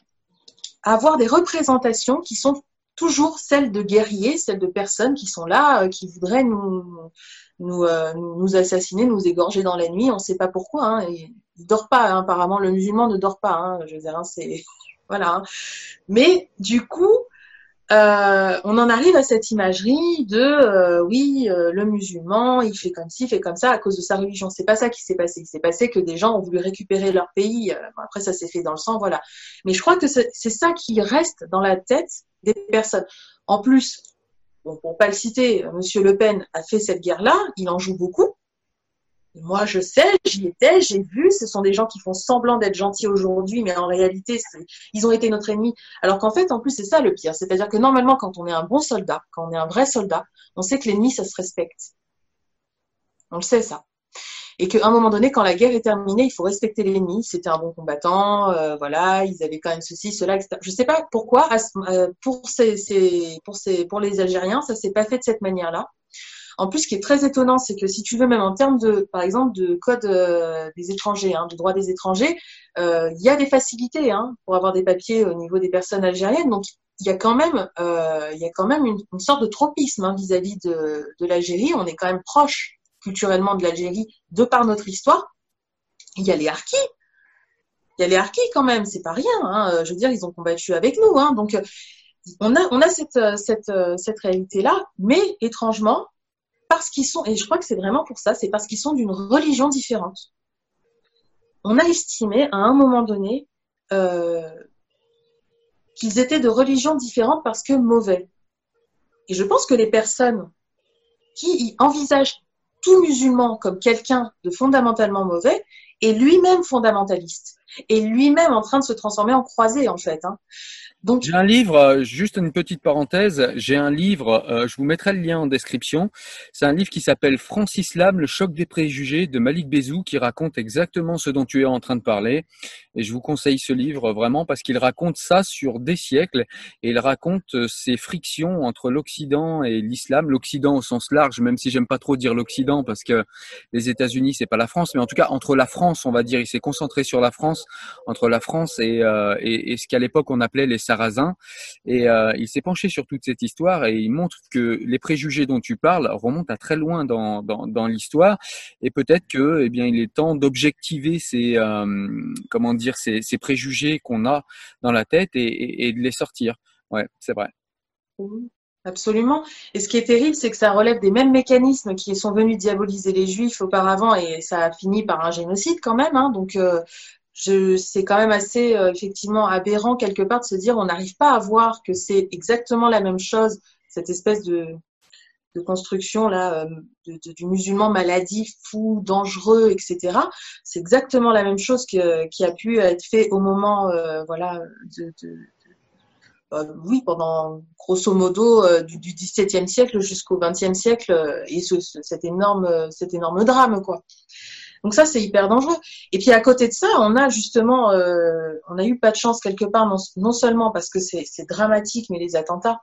avoir des représentations qui sont toujours celles de guerriers, celles de personnes qui sont là, euh, qui voudraient nous, nous, euh, nous assassiner, nous égorger dans la nuit. On ne sait pas pourquoi. Hein, il dort pas. Hein, apparemment, le musulman ne dort pas. Hein, je veux dire, c'est voilà. Mais du coup, euh, on en arrive à cette imagerie de euh, oui, le musulman, il fait comme ci, fait comme ça à cause de sa religion. C'est pas ça qui s'est passé. Il s'est passé que des gens ont voulu récupérer leur pays. après, ça s'est fait dans le sang, voilà. Mais je crois que c'est ça qui reste dans la tête des personnes. En plus, bon, pour pas le citer, Monsieur Le Pen a fait cette guerre-là, il en joue beaucoup. Moi, je sais, j'y étais, j'ai vu, ce sont des gens qui font semblant d'être gentils aujourd'hui, mais en réalité, ils ont été notre ennemi. Alors qu'en fait, en plus, c'est ça le pire. C'est-à-dire que normalement, quand on est un bon soldat, quand on est un vrai soldat, on sait que l'ennemi, ça se respecte. On le sait, ça. Et qu'à un moment donné, quand la guerre est terminée, il faut respecter l'ennemi. C'était un bon combattant, euh, voilà, ils avaient quand même ceci, cela, etc. Je ne sais pas pourquoi, euh, pour, ces, pour, ces, pour les Algériens, ça s'est pas fait de cette manière-là. En plus, ce qui est très étonnant, c'est que si tu veux, même en termes de, par exemple, de code euh, des étrangers, hein, de droit des étrangers, euh, il y a des facilités hein, pour avoir des papiers au niveau des personnes algériennes. Donc, il y a quand même, euh, y a quand même une, sorte de tropisme hein, vis-à-vis de, l'Algérie. On est quand même proche culturellement de l'Algérie de par notre histoire. Il y a les harkis. Il y a les harkis quand même, c'est pas rien. Hein. Je veux dire, ils ont combattu avec nous. Donc, on a, on a cette, cette, cette réalité-là, mais étrangement, parce qu'ils sont, et je crois que c'est vraiment pour ça, c'est parce qu'ils sont d'une religion différente. On a estimé à un moment donné euh, qu'ils étaient de religions différentes parce que mauvais. Et je pense que les personnes qui envisagent tout musulman comme quelqu'un de fondamentalement mauvais est lui-même fondamentaliste et lui-même en train de se transformer en croisé en fait. Hein. Donc j'ai un livre, euh, juste une petite parenthèse, j'ai un livre, euh, je vous mettrai le lien en description. C'est un livre qui s'appelle France Islam, le choc des préjugés de Malik Bezou qui raconte exactement ce dont tu es en train de parler. Et je vous conseille ce livre vraiment parce qu'il raconte ça sur des siècles et il raconte euh, ces frictions entre l'Occident et l'islam, l'Occident au sens large, même si j'aime pas trop dire l'Occident parce que les États-Unis c'est pas la France, mais en tout cas entre la France, on va dire, il s'est concentré sur la France, entre la France et, et, ce qu'à l'époque on appelait les sarrasin. Et euh, il s'est penché sur toute cette histoire et il montre que les préjugés dont tu parles remontent à très loin dans, l'histoire. Et peut-être que, eh bien, il est temps d'objectiver ces, euh, comment dire, ces, préjugés qu'on a dans la tête et, de les sortir. Ouais, c'est vrai. Absolument. Et ce qui est terrible, c'est que ça relève des mêmes mécanismes qui sont venus diaboliser les Juifs auparavant, et ça a fini par un génocide quand même. Hein. Donc, euh, c'est quand même assez euh, effectivement aberrant quelque part de se dire on n'arrive pas à voir que c'est exactement la même chose, cette espèce de, de construction là euh, du musulman maladif, fou, dangereux, etc. C'est exactement la même chose que, qui a pu être fait au moment euh, voilà de, de oui, pendant grosso modo du, du XVIIe siècle jusqu'au XXe siècle et ce, cet énorme, cet énorme drame quoi. Donc ça, c'est hyper dangereux. Et puis à côté de ça, on a justement, euh, on a eu pas de chance quelque part, non, seulement parce que c'est dramatique, mais les attentats.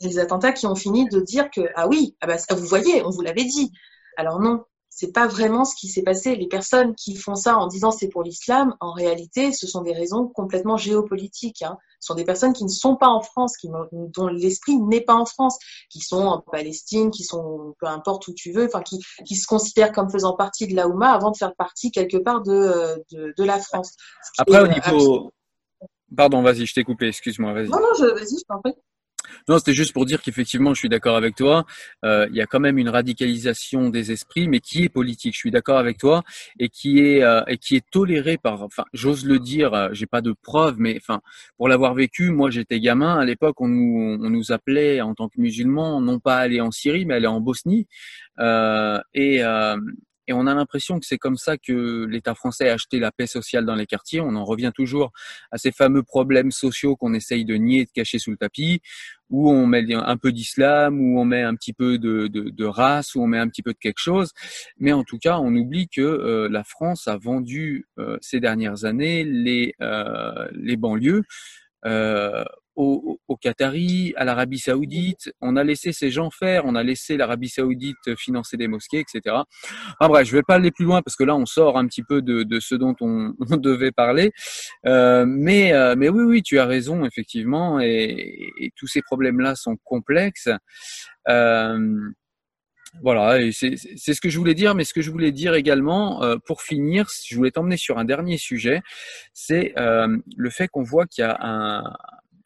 Les attentats qui ont fini de dire que, ah oui, ah bah, vous voyez, on vous l'avait dit. Alors non, c'est pas vraiment ce qui s'est passé. Les personnes qui font ça en disant c'est pour l'islam, en réalité, ce sont des raisons complètement géopolitiques. Hein. Ce sont des personnes qui ne sont pas en France, qui dont l'esprit n'est pas en France, qui sont en Palestine, qui sont peu importe où tu veux, enfin qui, qui se considèrent comme faisant partie de la Ouma avant de faire partie quelque part de, de, de la France. Après, au niveau. Pardon, vas-y, je t'ai coupé, excuse-moi, vas-y. Non, non, vas-y, je t'en prie. Non, c'était juste pour dire qu'effectivement, je suis d'accord avec toi. Euh, il y a quand même une radicalisation des esprits, mais qui est politique. Je suis d'accord avec toi et qui est euh, et qui est tolérée par. Enfin, j'ose le dire. Euh, j'ai pas de preuves, mais enfin, pour l'avoir vécu, moi, j'étais gamin à l'époque. On nous on nous appelait en tant que musulmans, non pas aller en Syrie, mais aller en Bosnie. Euh, et et on a l'impression que c'est comme ça que l'État français a acheté la paix sociale dans les quartiers. On en revient toujours à ces fameux problèmes sociaux qu'on essaye de nier, de cacher sous le tapis, où on met un peu d'islam, où on met un petit peu de, de, de, race, où on met un petit peu de quelque chose. Mais en tout cas, on oublie que euh, la France a vendu euh, ces dernières années les, euh, les banlieues au, au Qatari, à l'Arabie Saoudite. On a laissé ces gens faire, on a laissé l'Arabie Saoudite financer des mosquées, etc. Enfin bref, je vais pas aller plus loin parce que là, on sort un petit peu de, de ce dont on, on devait parler. Euh, mais, euh, mais oui, oui, tu as raison, effectivement, et, et tous ces problèmes-là sont complexes. Euh, voilà, c'est ce que je voulais dire, mais ce que je voulais dire également, euh, pour finir, je voulais t'emmener sur un dernier sujet, c'est euh, le fait qu'on voit qu'il y a un,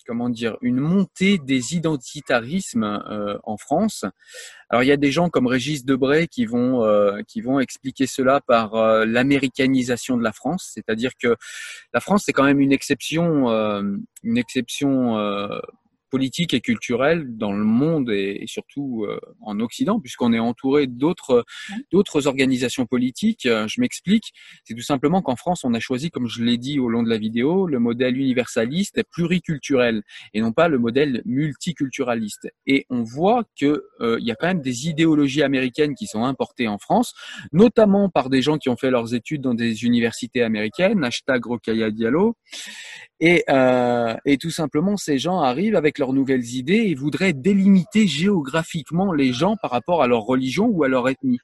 comment dire, une montée des identitarismes euh, en France. Alors il y a des gens comme Régis Debray qui vont euh, qui vont expliquer cela par euh, l'américanisation de la France, c'est-à-dire que la France c'est quand même une exception, une exception politique et culturelle dans le monde et, surtout euh, en Occident, puisqu'on est entouré d'autres d'autres organisations politiques. Euh, je m'explique, c'est tout simplement qu'en France, on a choisi, comme je l'ai dit au long de la vidéo, le modèle universaliste et pluriculturel et non pas le modèle multiculturaliste. Et on voit que il y a quand même des idéologies américaines qui sont importées en France, notamment par des gens qui ont fait leurs études dans des universités américaines, hashtag Rokaya Diallo, et, euh, et, tout simplement, ces gens arrivent avec leurs nouvelles idées et voudraient délimiter géographiquement les gens par rapport à leur religion ou à leur ethnie.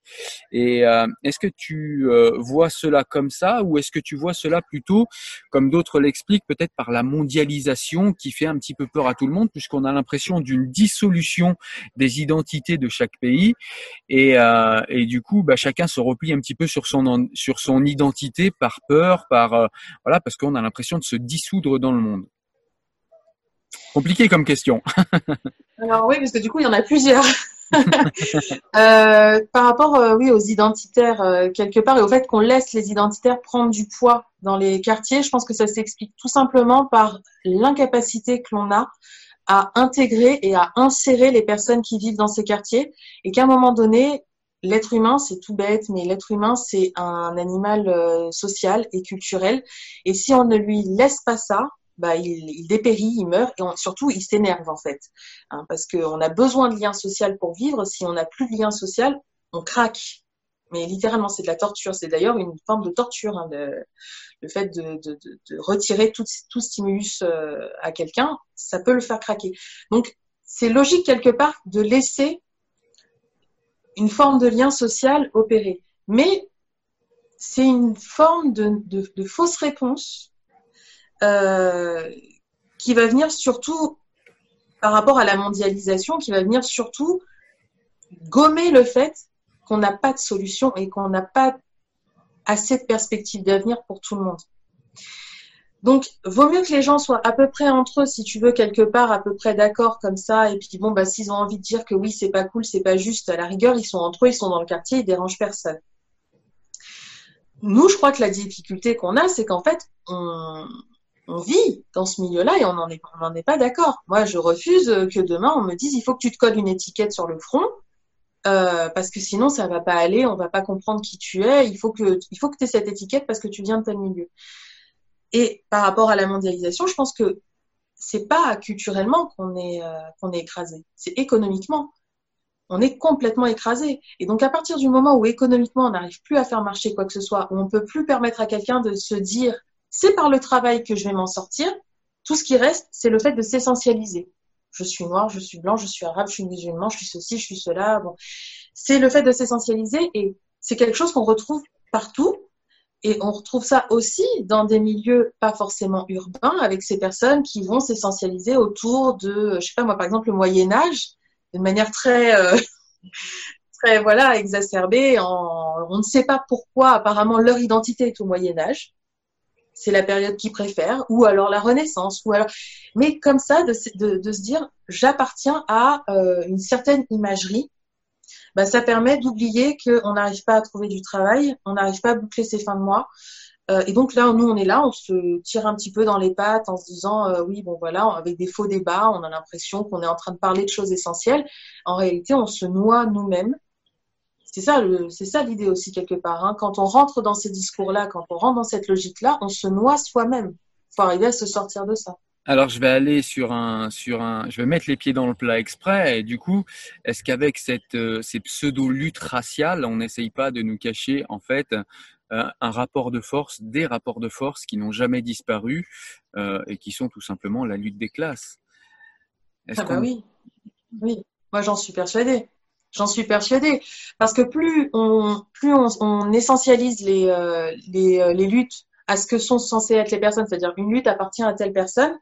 Et euh, est-ce que tu euh, vois cela comme ça ou est-ce que tu vois cela plutôt, comme d'autres l'expliquent, peut-être par la mondialisation qui fait un petit peu peur à tout le monde puisqu'on a l'impression d'une dissolution des identités de chaque pays et, euh, et du coup, bah, chacun se replie un petit peu sur son sur son identité par peur, par voilà, parce qu'on a l'impression de se dissoudre dans le monde Compliqué comme question. Alors oui, parce que du coup, il y en a plusieurs. Euh, par rapport euh, oui, aux identitaires, euh, quelque part, et au fait qu'on laisse les identitaires prendre du poids dans les quartiers, je pense que ça s'explique tout simplement par l'incapacité que l'on a à intégrer et à insérer les personnes qui vivent dans ces quartiers, et qu'à un moment donné, l'être humain, c'est tout bête, mais l'être humain, c'est un animal euh, social et culturel. Et si on ne lui laisse pas ça, bah, il, dépérit, il meurt, et surtout, il s'énerve en fait. Hein, parce qu'on a besoin de lien social pour vivre. Si on n'a plus de lien social, on craque. Mais littéralement, c'est de la torture. C'est d'ailleurs une forme de torture, hein, le fait de, retirer tout, stimulus euh, à quelqu'un, ça peut le faire craquer. Donc, c'est logique quelque part de laisser une forme de lien social opéré. Mais c'est une forme de, fausse réponse euh, qui va venir surtout par rapport à la mondialisation, qui va venir surtout gommer le fait qu'on n'a pas de solution et qu'on n'a pas assez de perspectives d'avenir pour tout le monde. Donc, vaut mieux que les gens soient à peu près entre eux, si tu veux, quelque part, à peu près d'accord comme ça. Et puis, bon, bah, s'ils ont envie de dire que oui, c'est pas cool, c'est pas juste, à la rigueur, ils sont entre eux, ils sont dans le quartier, ils dérangent personne. Nous, je crois que la difficulté qu'on a, c'est qu'en fait, on, vit dans ce milieu-là et on n'en est, pas d'accord. Moi, je refuse que demain, on me dise, il faut que tu te colles une étiquette sur le front. Euh, parce que sinon ça va pas aller, on va pas comprendre qui tu es. Il faut que il faut que tu aies cette étiquette parce que tu viens de tel milieu. Et par rapport à la mondialisation, je pense que c'est pas culturellement qu'on est, euh, qu'on est écrasé, c'est économiquement. On est complètement écrasé. Et donc, à partir du moment où économiquement, on n'arrive plus à faire marcher quoi que ce soit, où on peut plus permettre à quelqu'un de se dire, c'est par le travail que je vais m'en sortir, tout ce qui reste, c'est le fait de s'essentialiser. Je suis noir, je suis blanc, je suis arabe, je suis musulman, je suis ceci, je suis cela. Bon. C'est le fait de s'essentialiser et c'est quelque chose qu'on retrouve partout et on retrouve ça aussi dans des milieux pas forcément urbains, avec ces personnes qui vont s'essentialiser autour de, je sais pas moi, par exemple, le Moyen Âge, d'une manière très, euh, très voilà, exacerbée. on ne sait pas pourquoi, apparemment, leur identité est au Moyen Âge. C'est la période qu'ils préfèrent, ou alors la Renaissance, ou alors. Mais comme ça, de, de, se dire, j'appartiens à euh, une certaine imagerie bah, ça permet d'oublier qu'on n'arrive pas à trouver du travail, on n'arrive pas à boucler ses fins de mois. Euh, et donc là, nous, on est là, on se tire un petit peu dans les pattes en se disant, euh, oui, bon voilà, avec des faux débats, on a l'impression qu'on est en train de parler de choses essentielles. En réalité, on se noie nous-mêmes. C'est ça, c'est ça l'idée aussi quelque part. Hein. Quand on rentre dans ces discours-là, quand on rentre dans cette logique-là, on se noie soi-même. Il faut arriver à se sortir de ça. Alors, je vais aller sur un, sur un, je vais mettre les pieds dans le plat exprès. Et du coup, est-ce qu'avec cette, euh, ces pseudo-luttes raciales, on n'essaye pas de nous cacher, en fait, euh, un rapport de force, des rapports de force qui n'ont jamais disparu euh, et qui sont tout simplement la lutte des classes? Ah bah oui, oui. Moi, j'en suis persuadée. J'en suis persuadée. Parce que plus on, plus on, on essentialise les, les, les luttes à ce que sont censées être les personnes, c'est-à-dire une lutte appartient à telle personne,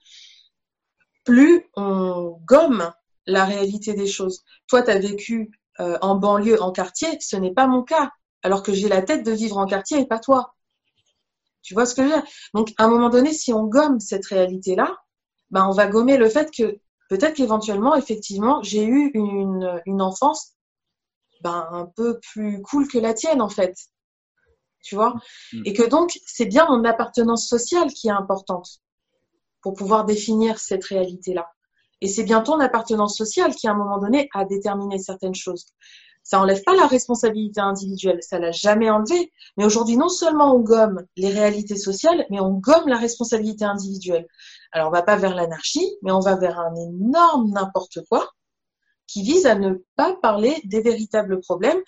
plus on gomme la réalité des choses. Toi, tu as vécu euh, en banlieue, en quartier, ce n'est pas mon cas, alors que j'ai la tête de vivre en quartier et pas toi. Tu vois ce que je veux dire? Donc, à un moment donné, si on gomme cette réalité-là, ben, on va gommer le fait que peut-être qu'éventuellement, effectivement, j'ai eu une, une enfance ben, un peu plus cool que la tienne, en fait tu vois. Mm. Et que donc, c'est bien mon appartenance sociale qui est importante pour pouvoir définir cette réalité-là. Et c'est bien ton appartenance sociale qui, à un moment donné, a déterminé certaines choses. Ça enlève pas la responsabilité individuelle, ça l'a jamais enlevé. Mais aujourd'hui, non seulement on gomme les réalités sociales, mais on gomme la responsabilité individuelle. Alors, on va pas vers l'anarchie, mais on va vers un énorme n'importe quoi qui vise à ne pas parler des véritables problèmes.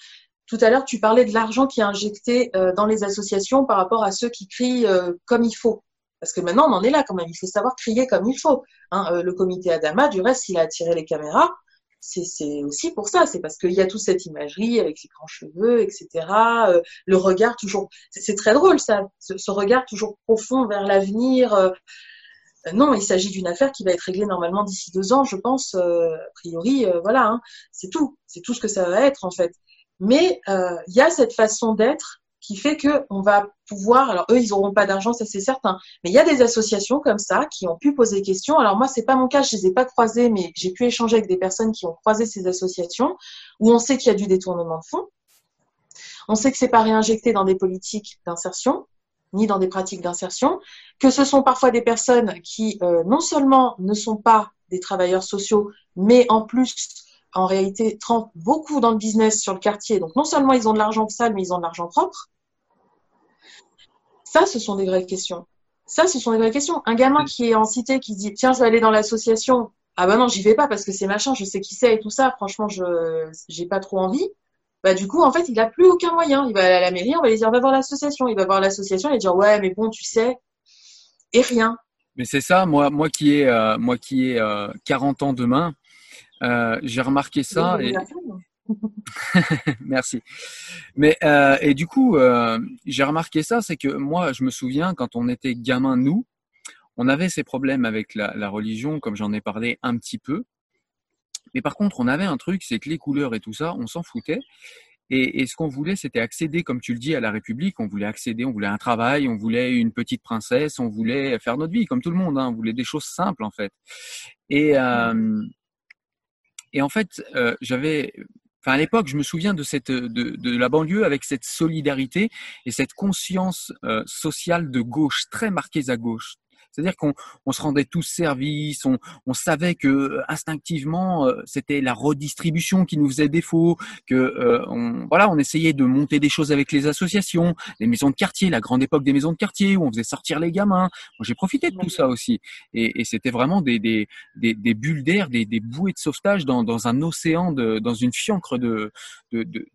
Tout à l'heure, tu parlais de l'argent qui est injecté euh, dans les associations par rapport à ceux qui crient euh, comme il faut. Parce que maintenant, on en est là quand même. Il faut savoir crier comme il faut. Hein. Euh, le comité Adama, du reste, il a attiré les caméras c'est aussi pour ça, c'est parce qu'il y a toute cette imagerie avec les grands cheveux, etc. Euh, le regard toujours, c'est très drôle ça, ce, regard toujours profond vers l'avenir. Euh, non, il s'agit d'une affaire qui va être réglée normalement d'ici deux ans, je pense. Euh, a priori, voilà, hein. c'est tout, c'est tout ce que ça va être en fait. Mais il y a cette façon d'être qui fait que on va pouvoir. Alors eux, ils n'auront pas d'argent, ça c'est certain. Mais il y a des associations comme ça qui ont pu poser des questions. Alors moi, c'est pas mon cas, je les ai pas croisées, mais j'ai pu échanger avec des personnes qui ont croisé ces associations où on sait qu'il y a du détournement de fonds. On sait que c'est pas réinjecté dans des politiques d'insertion ni dans des pratiques d'insertion, que ce sont parfois des personnes qui euh, non seulement ne sont pas des travailleurs sociaux, mais en plus en réalité trempent beaucoup dans le business sur le quartier. Donc non seulement ils ont de l'argent sale, mais ils ont de l'argent propre. Ça, ce sont des vraies questions. Ça, ce sont des vraies questions. Un gamin qui est en cité, qui dit tiens, je vais aller dans l'association. Ah bah non, j'y vais pas parce que c'est machin, je sais qui c'est et tout ça. Franchement, je j'ai pas trop envie. Bah du coup, en fait, il a plus aucun moyen. Il va aller à la mairie, on va lui dire va voir l'association. Il va voir l'association, il va dire ouais, mais bon, tu sais, et rien. Mais c'est ça, moi, moi qui ai, euh, moi qui ai 40 euh, ans demain, euh, j'ai remarqué ça. Et... Merci. Mais euh, et du coup, euh, j'ai remarqué ça, c'est que moi, je me souviens quand on était gamin, nous, on avait ces problèmes avec la, religion, comme j'en ai parlé un petit peu. Mais par contre, on avait un truc, c'est que les couleurs et tout ça, on s'en foutait. Et, ce qu'on voulait, c'était accéder, comme tu le dis, à la République. On voulait accéder, on voulait un travail, on voulait une petite princesse, on voulait faire notre vie, comme tout le monde. Hein. On voulait des choses simples, en fait. Et, euh, et en fait, j'avais Enfin, à l'époque, je me souviens de cette de, de, la banlieue avec cette solidarité et cette conscience euh, sociale de gauche très marquée à gauche. C'est-à-dire qu'on on se rendait tous service, on, on savait que euh, instinctivement euh, c'était la redistribution qui nous faisait défaut, que euh, on, voilà, on essayait de monter des choses avec les associations, les maisons de quartier, la grande époque des maisons de quartier où on faisait sortir les gamins. J'ai profité de tout ça aussi, et, et c'était vraiment des, des, des, des bulles d'air, des, des bouées de sauvetage dans, dans un océan, de, dans une fiancre de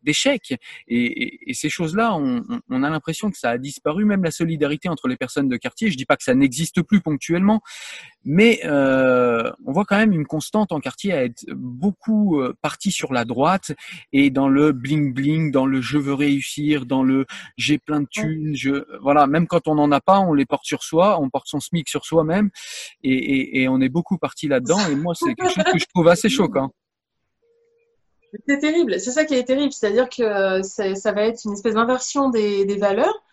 d'échecs. Et, et, ces choses-là, on, on a l'impression que ça a disparu, même la solidarité entre les personnes de quartier. Je dis pas que ça n'existe plus ponctuellement, mais euh, on voit quand même une constante en quartier à être beaucoup euh, parti sur la droite et dans le bling bling, dans le je veux réussir, dans le j'ai plein de thunes, je voilà, même quand on n'en a pas, on les porte sur soi, on porte son smic sur soi-même et, on est beaucoup parti là-dedans. Et moi c'est quelque chose que je trouve assez choquant. C'est terrible, c'est ça qui est terrible, c'est-à-dire que euh, ça va être une espèce d'inversion des, des valeurs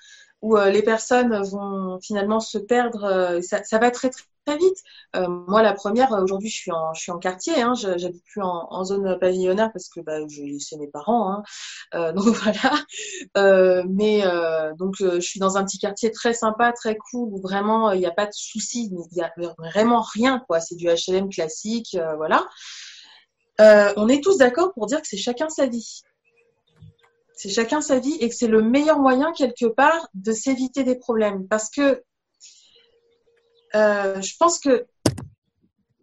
où euh, les personnes vont finalement se perdre. Euh, ça, ça, va très très vite. Euh, moi, la première, aujourd'hui, je suis en, je suis en quartier. Hein, J'habite plus en, en, zone pavillonnaire parce que bah, c'est mes parents. Hein, euh, donc voilà. Euh, mais donc, je suis dans un petit quartier très sympa, très cool où vraiment il n'y a pas de soucis. Il n'y a vraiment rien. quoi. C'est du HLM classique. voilà. on est tous d'accord pour dire que c'est chacun sa vie. C'est chacun sa vie et que c'est le meilleur moyen quelque part de s'éviter des problèmes. Parce que euh, je pense que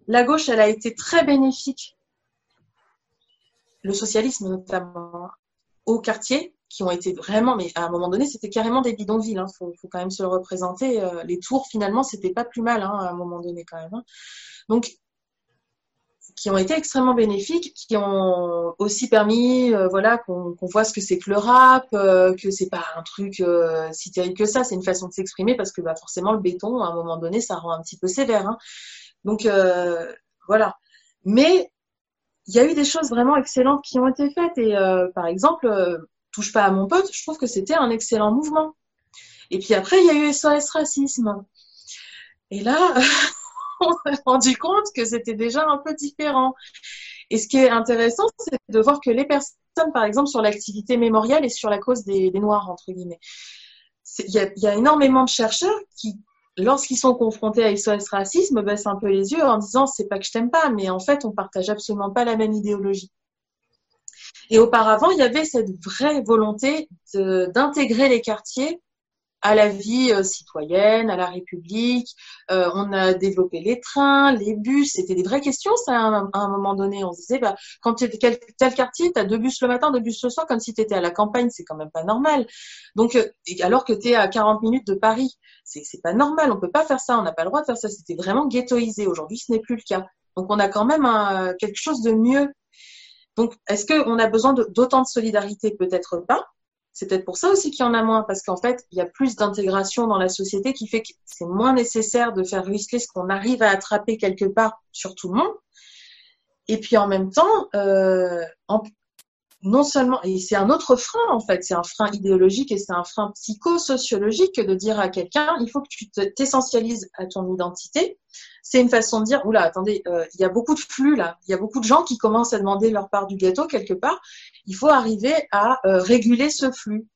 la gauche, elle a été très bénéfique, le socialisme notamment, au quartier, qui ont été vraiment, mais à un moment donné, c'était carrément des bidonvilles. Il hein. faut, quand même se le représenter. Euh, les tours, finalement, c'était pas plus mal hein, à un moment donné quand même. Hein. Donc, qui ont été extrêmement bénéfiques, qui ont aussi permis, euh, voilà, qu'on voit ce que c'est que le rap, euh, que c'est pas un truc euh, si terrible que ça, c'est une façon de s'exprimer parce que bah, forcément le béton, à un moment donné, ça rend un petit peu sévère. Hein. Donc voilà. Mais il y a eu des choses vraiment excellentes qui ont été faites et par exemple, touche pas à mon pote, je trouve que c'était un excellent mouvement. Et puis après, il y a eu SOS Racisme. Et là, on s'est rendu compte que c'était déjà un peu différent. Et ce qui est intéressant, c'est de voir que les personnes, par exemple, sur l'activité mémorielle et sur la cause des, Noirs, entre guillemets, il y, a, énormément de chercheurs qui, lorsqu'ils sont confrontés à SOS racisme, baissent un peu les yeux en disant c'est pas que je t'aime pas, mais en fait on partage absolument pas la même idéologie. Et auparavant, il y avait cette vraie volonté d'intégrer les quartiers à la vie euh, citoyenne, à la République. Euh, on a développé les trains, les bus. C'était des vraies questions, ça, à un, moment donné. On se disait, bah, quand tu es tel, tel quartier, tu as deux bus le matin, deux bus le soir, comme si tu étais à la campagne, c'est quand même pas normal. Donc, euh, alors que tu es à 40 minutes de Paris, c'est pas normal. On peut pas faire ça, on n'a pas le droit de faire ça. C'était vraiment ghettoisé. Aujourd'hui, ce n'est plus le cas. Donc, on a quand même un, quelque chose de mieux. Donc, est-ce qu'on a besoin d'autant de solidarité? Peut-être pas. C'est peut-être pour ça aussi qu'il y en a moins, parce qu'en fait, il y a plus d'intégration dans la société qui fait que c'est moins nécessaire de faire ruisseler ce qu'on arrive à attraper quelque part sur tout le monde. Et puis en même temps, euh, non seulement, et c'est un autre frein en fait, c'est un frein idéologique et c'est un frein psychosociologique de dire à quelqu'un, il faut que tu t'essentialises à ton identité. C'est une façon de dire, oula, attendez, euh, il y a beaucoup de flux là, il y a beaucoup de gens qui commencent à demander leur part du gâteau quelque part. Il faut arriver à euh, réguler ce flux.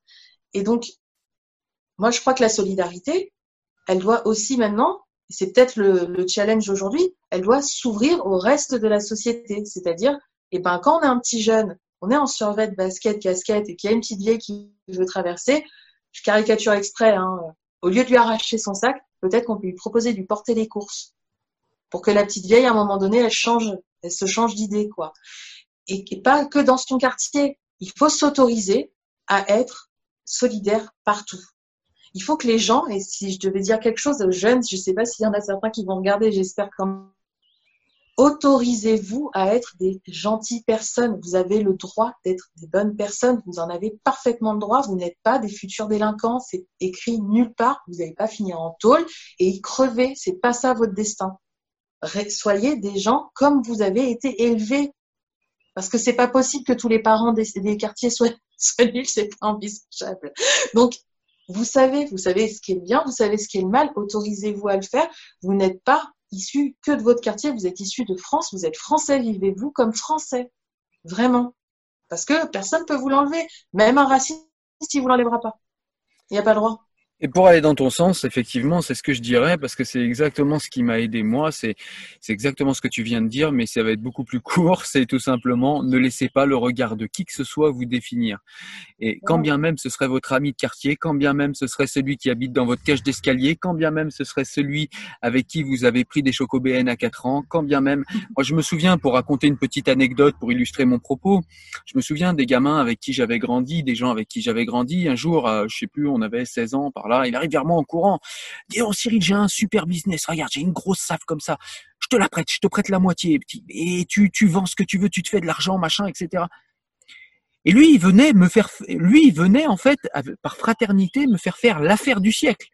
Et donc, moi je crois que la solidarité, elle doit aussi maintenant, c'est peut-être le, le challenge aujourd'hui, elle doit s'ouvrir au reste de la société. C'est-à-dire, eh ben, quand on a un petit jeune on est en survêt, basket, casquette et qu'il y a une petite vieille qui veut traverser, je caricature exprès, hein, au lieu de lui arracher son sac, peut-être qu'on peut lui proposer de lui porter les courses pour que la petite vieille, à un moment donné, elle change, elle se change d'idée, quoi. Et, et, pas que dans son quartier. Il faut s'autoriser à être solidaire partout. Il faut que les gens, et si je devais dire quelque chose aux jeunes, je ne sais pas s'il y en a certains qui vont regarder, j'espère quand autorisez-vous à être des gentilles personnes. Vous avez le droit d'être des bonnes personnes. Vous en avez parfaitement le droit. Vous n'êtes pas des futurs délinquants. C'est écrit nulle part. Vous n'allez pas finir en tôle et y crever. C'est pas ça votre destin. Soyez des gens comme vous avez été élevés. Parce que c'est pas possible que tous les parents des, quartiers soient, nuls. C'est pas envisageable. Donc, vous savez, vous savez ce qui est bien, vous savez ce qui est le mal. Autorisez-vous à le faire. Vous n'êtes pas issu que de votre quartier, vous êtes issu de France, vous êtes français, vivez-vous comme français. Vraiment. Parce que personne ne peut vous l'enlever. Même un raciste, il vous l'enlèvera pas. Il n'y a pas le droit. Et pour aller dans ton sens, effectivement, c'est ce que je dirais parce que c'est exactement ce qui m'a aidé moi. C'est c'est exactement ce que tu viens de dire, mais ça va être beaucoup plus court. C'est tout simplement ne laissez pas le regard de qui que ce soit vous définir. Et quand bien même ce serait votre ami de quartier, quand bien même ce serait celui qui habite dans votre cage d'escalier, quand bien même ce serait celui avec qui vous avez pris des chocobéennes à 4 ans, quand bien même. Moi, je me souviens pour raconter une petite anecdote pour illustrer mon propos. Je me souviens des gamins avec qui j'avais grandi, des gens avec qui j'avais grandi. Un jour, je sais plus, on avait 16 ans par il arrive vers moi en courant. Dis oh Cyril, j'ai un super business. Regarde, j'ai une grosse saf comme ça. Je te la prête, je te prête la moitié. Et tu, tu vends ce que tu veux, tu te fais de l'argent, machin, etc. Et lui, il venait me faire, lui, il venait en fait par fraternité me faire faire l'affaire du siècle.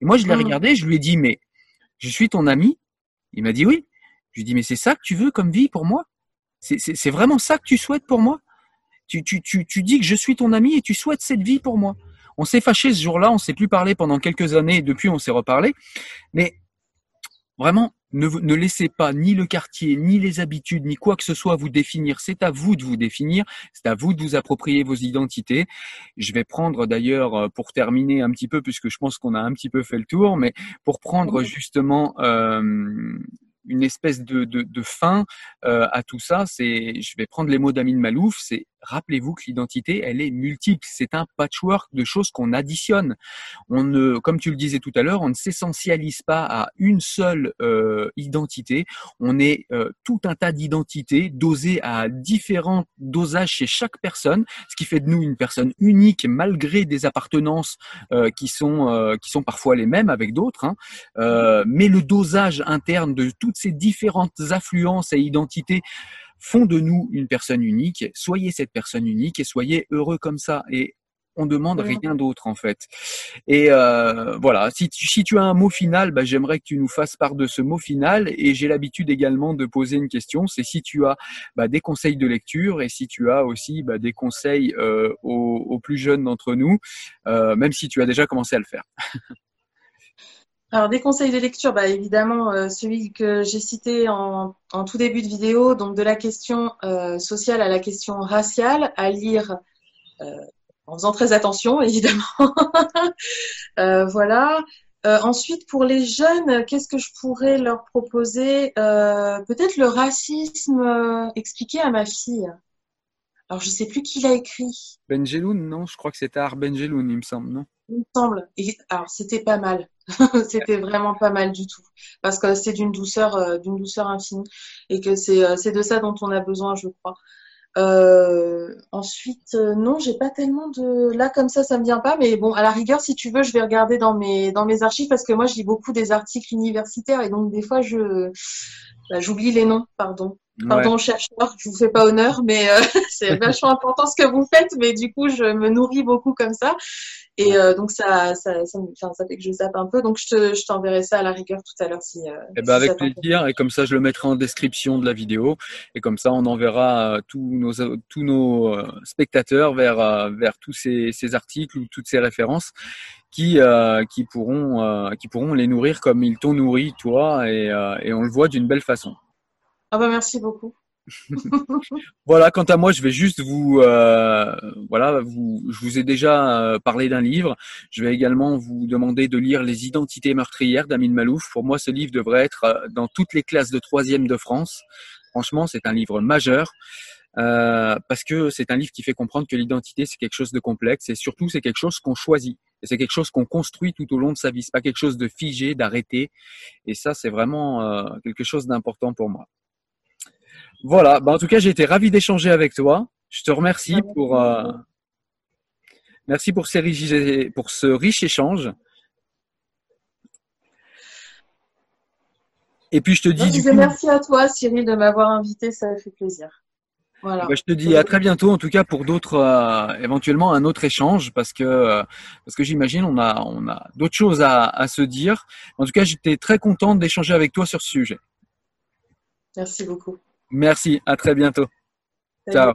Et moi, je l'ai mmh. regardé, je lui ai dit, mais je suis ton ami. Il m'a dit oui. Je lui ai dit, mais c'est ça que tu veux comme vie pour moi? C'est vraiment ça que tu souhaites pour moi? Tu, tu, tu, tu dis que je suis ton ami et tu souhaites cette vie pour moi. On s'est fâché ce jour-là, on s'est plus parlé pendant quelques années et depuis on s'est reparlé. Mais vraiment, ne, laissez pas ni le quartier, ni les habitudes, ni quoi que ce soit vous définir. C'est à vous de vous définir, c'est à vous de vous approprier vos identités. Je vais prendre d'ailleurs, euh, pour terminer un petit peu, puisque je pense qu'on a un petit peu fait le tour, mais pour prendre justement euh, une espèce de, de, fin euh, à tout ça, c'est, je vais prendre les mots d'Amin Malouf, c'est rappelez-vous que l'identité, elle est multiple. C'est un patchwork de choses qu'on additionne. On ne, comme tu le disais tout à l'heure, on ne s'essentialise pas à une seule euh, identité. On est euh, tout un tas d'identités dosées à différents dosages chez chaque personne, ce qui fait de nous une personne unique malgré des appartenances euh, qui sont qui sont parfois les mêmes avec d'autres. Hein. mais le dosage interne de toutes ces différentes affluences et identités font de nous une personne unique. Soyez cette personne unique et soyez heureux comme ça. Et on demande rien d'autre en fait. Et euh, voilà, si tu, si tu as un mot final, bah, j'aimerais que tu nous fasses part de ce mot final. Et j'ai l'habitude également de poser une question, c'est si tu as bah, des conseils de lecture et si tu as aussi bah, des conseils euh, aux, plus jeunes d'entre nous, euh, même si tu as déjà commencé à le faire. Alors, des conseils de lecture, bah, évidemment, euh, celui que j'ai cité en, tout début de vidéo, donc de la question euh, sociale à la question raciale, à lire euh, en faisant très attention, évidemment. voilà. Euh, ensuite, pour les jeunes, qu'est-ce que je pourrais leur proposer? Peut-être le racisme expliqué à ma fille. Alors, je sais plus qui l'a écrit. Benjeloun, non Je crois que c'était Benjeloun, il me semble, non? Il me semble. Et, alors, c'était pas mal. c'était vraiment pas mal du tout. Parce que c'est d'une douceur, d'une douceur infinie. Et que c'est, c'est de ça dont on a besoin, je crois. Euh, ensuite, euh, non, j'ai pas tellement de. Là, comme ça, ça me vient pas. Mais bon, à la rigueur, si tu veux, je vais regarder dans mes dans mes archives parce que moi, je lis beaucoup des articles universitaires et donc des fois, je bah, j'oublie les noms. Pardon. Pardon, chercheur, je vous fais pas honneur, mais euh, c'est vachement important ce que vous faites. Mais du coup, je me nourris beaucoup comme ça. Et euh, donc, ça, ça, ça, ça, fait que je zappe un peu. Donc, je t'enverrai ça à la rigueur tout à l'heure. Si, euh, eh ben, avec plaisir. Et comme ça, je le mettrai en description de la vidéo. Et comme ça, on enverra tous nos, tous nos spectateurs vers, vers tous ces, ces articles ou toutes ces références qui, qui, pourront, qui pourront les nourrir comme ils t'ont nourri, toi. Et, et on le voit d'une belle façon. Ah bah merci beaucoup. voilà, quant à moi, je vais juste vous, euh, voilà, vous, je vous ai déjà euh, parlé d'un livre. Je vais également vous demander de lire Les Identités meurtrières d'Amin Malouf. Pour moi, ce livre devrait être euh, dans toutes les classes de troisième de France. Franchement, c'est un livre majeur. Euh, parce que c'est un livre qui fait comprendre que l'identité c'est quelque chose de complexe et surtout c'est quelque chose qu'on choisit et c'est quelque chose qu'on construit tout au long de sa vie c'est pas quelque chose de figé d'arrêté et ça c'est vraiment euh, quelque chose d'important pour moi voilà, bah, en tout cas, j'ai été ravi d'échanger avec toi. Je te remercie pour, euh, merci pour, ces pour ce riche échange. Et puis je te dis. Merci à toi, Cyril, de m'avoir invité, ça fait plaisir. Voilà. Bah, je te dis à très bientôt, en tout cas pour d'autres, euh, éventuellement un autre échange, parce que euh, parce que j'imagine on a on a d'autres choses à, à se dire. En tout cas, j'étais très contente d'échanger avec toi sur ce sujet. Merci beaucoup. Merci, à très bientôt. Ciao.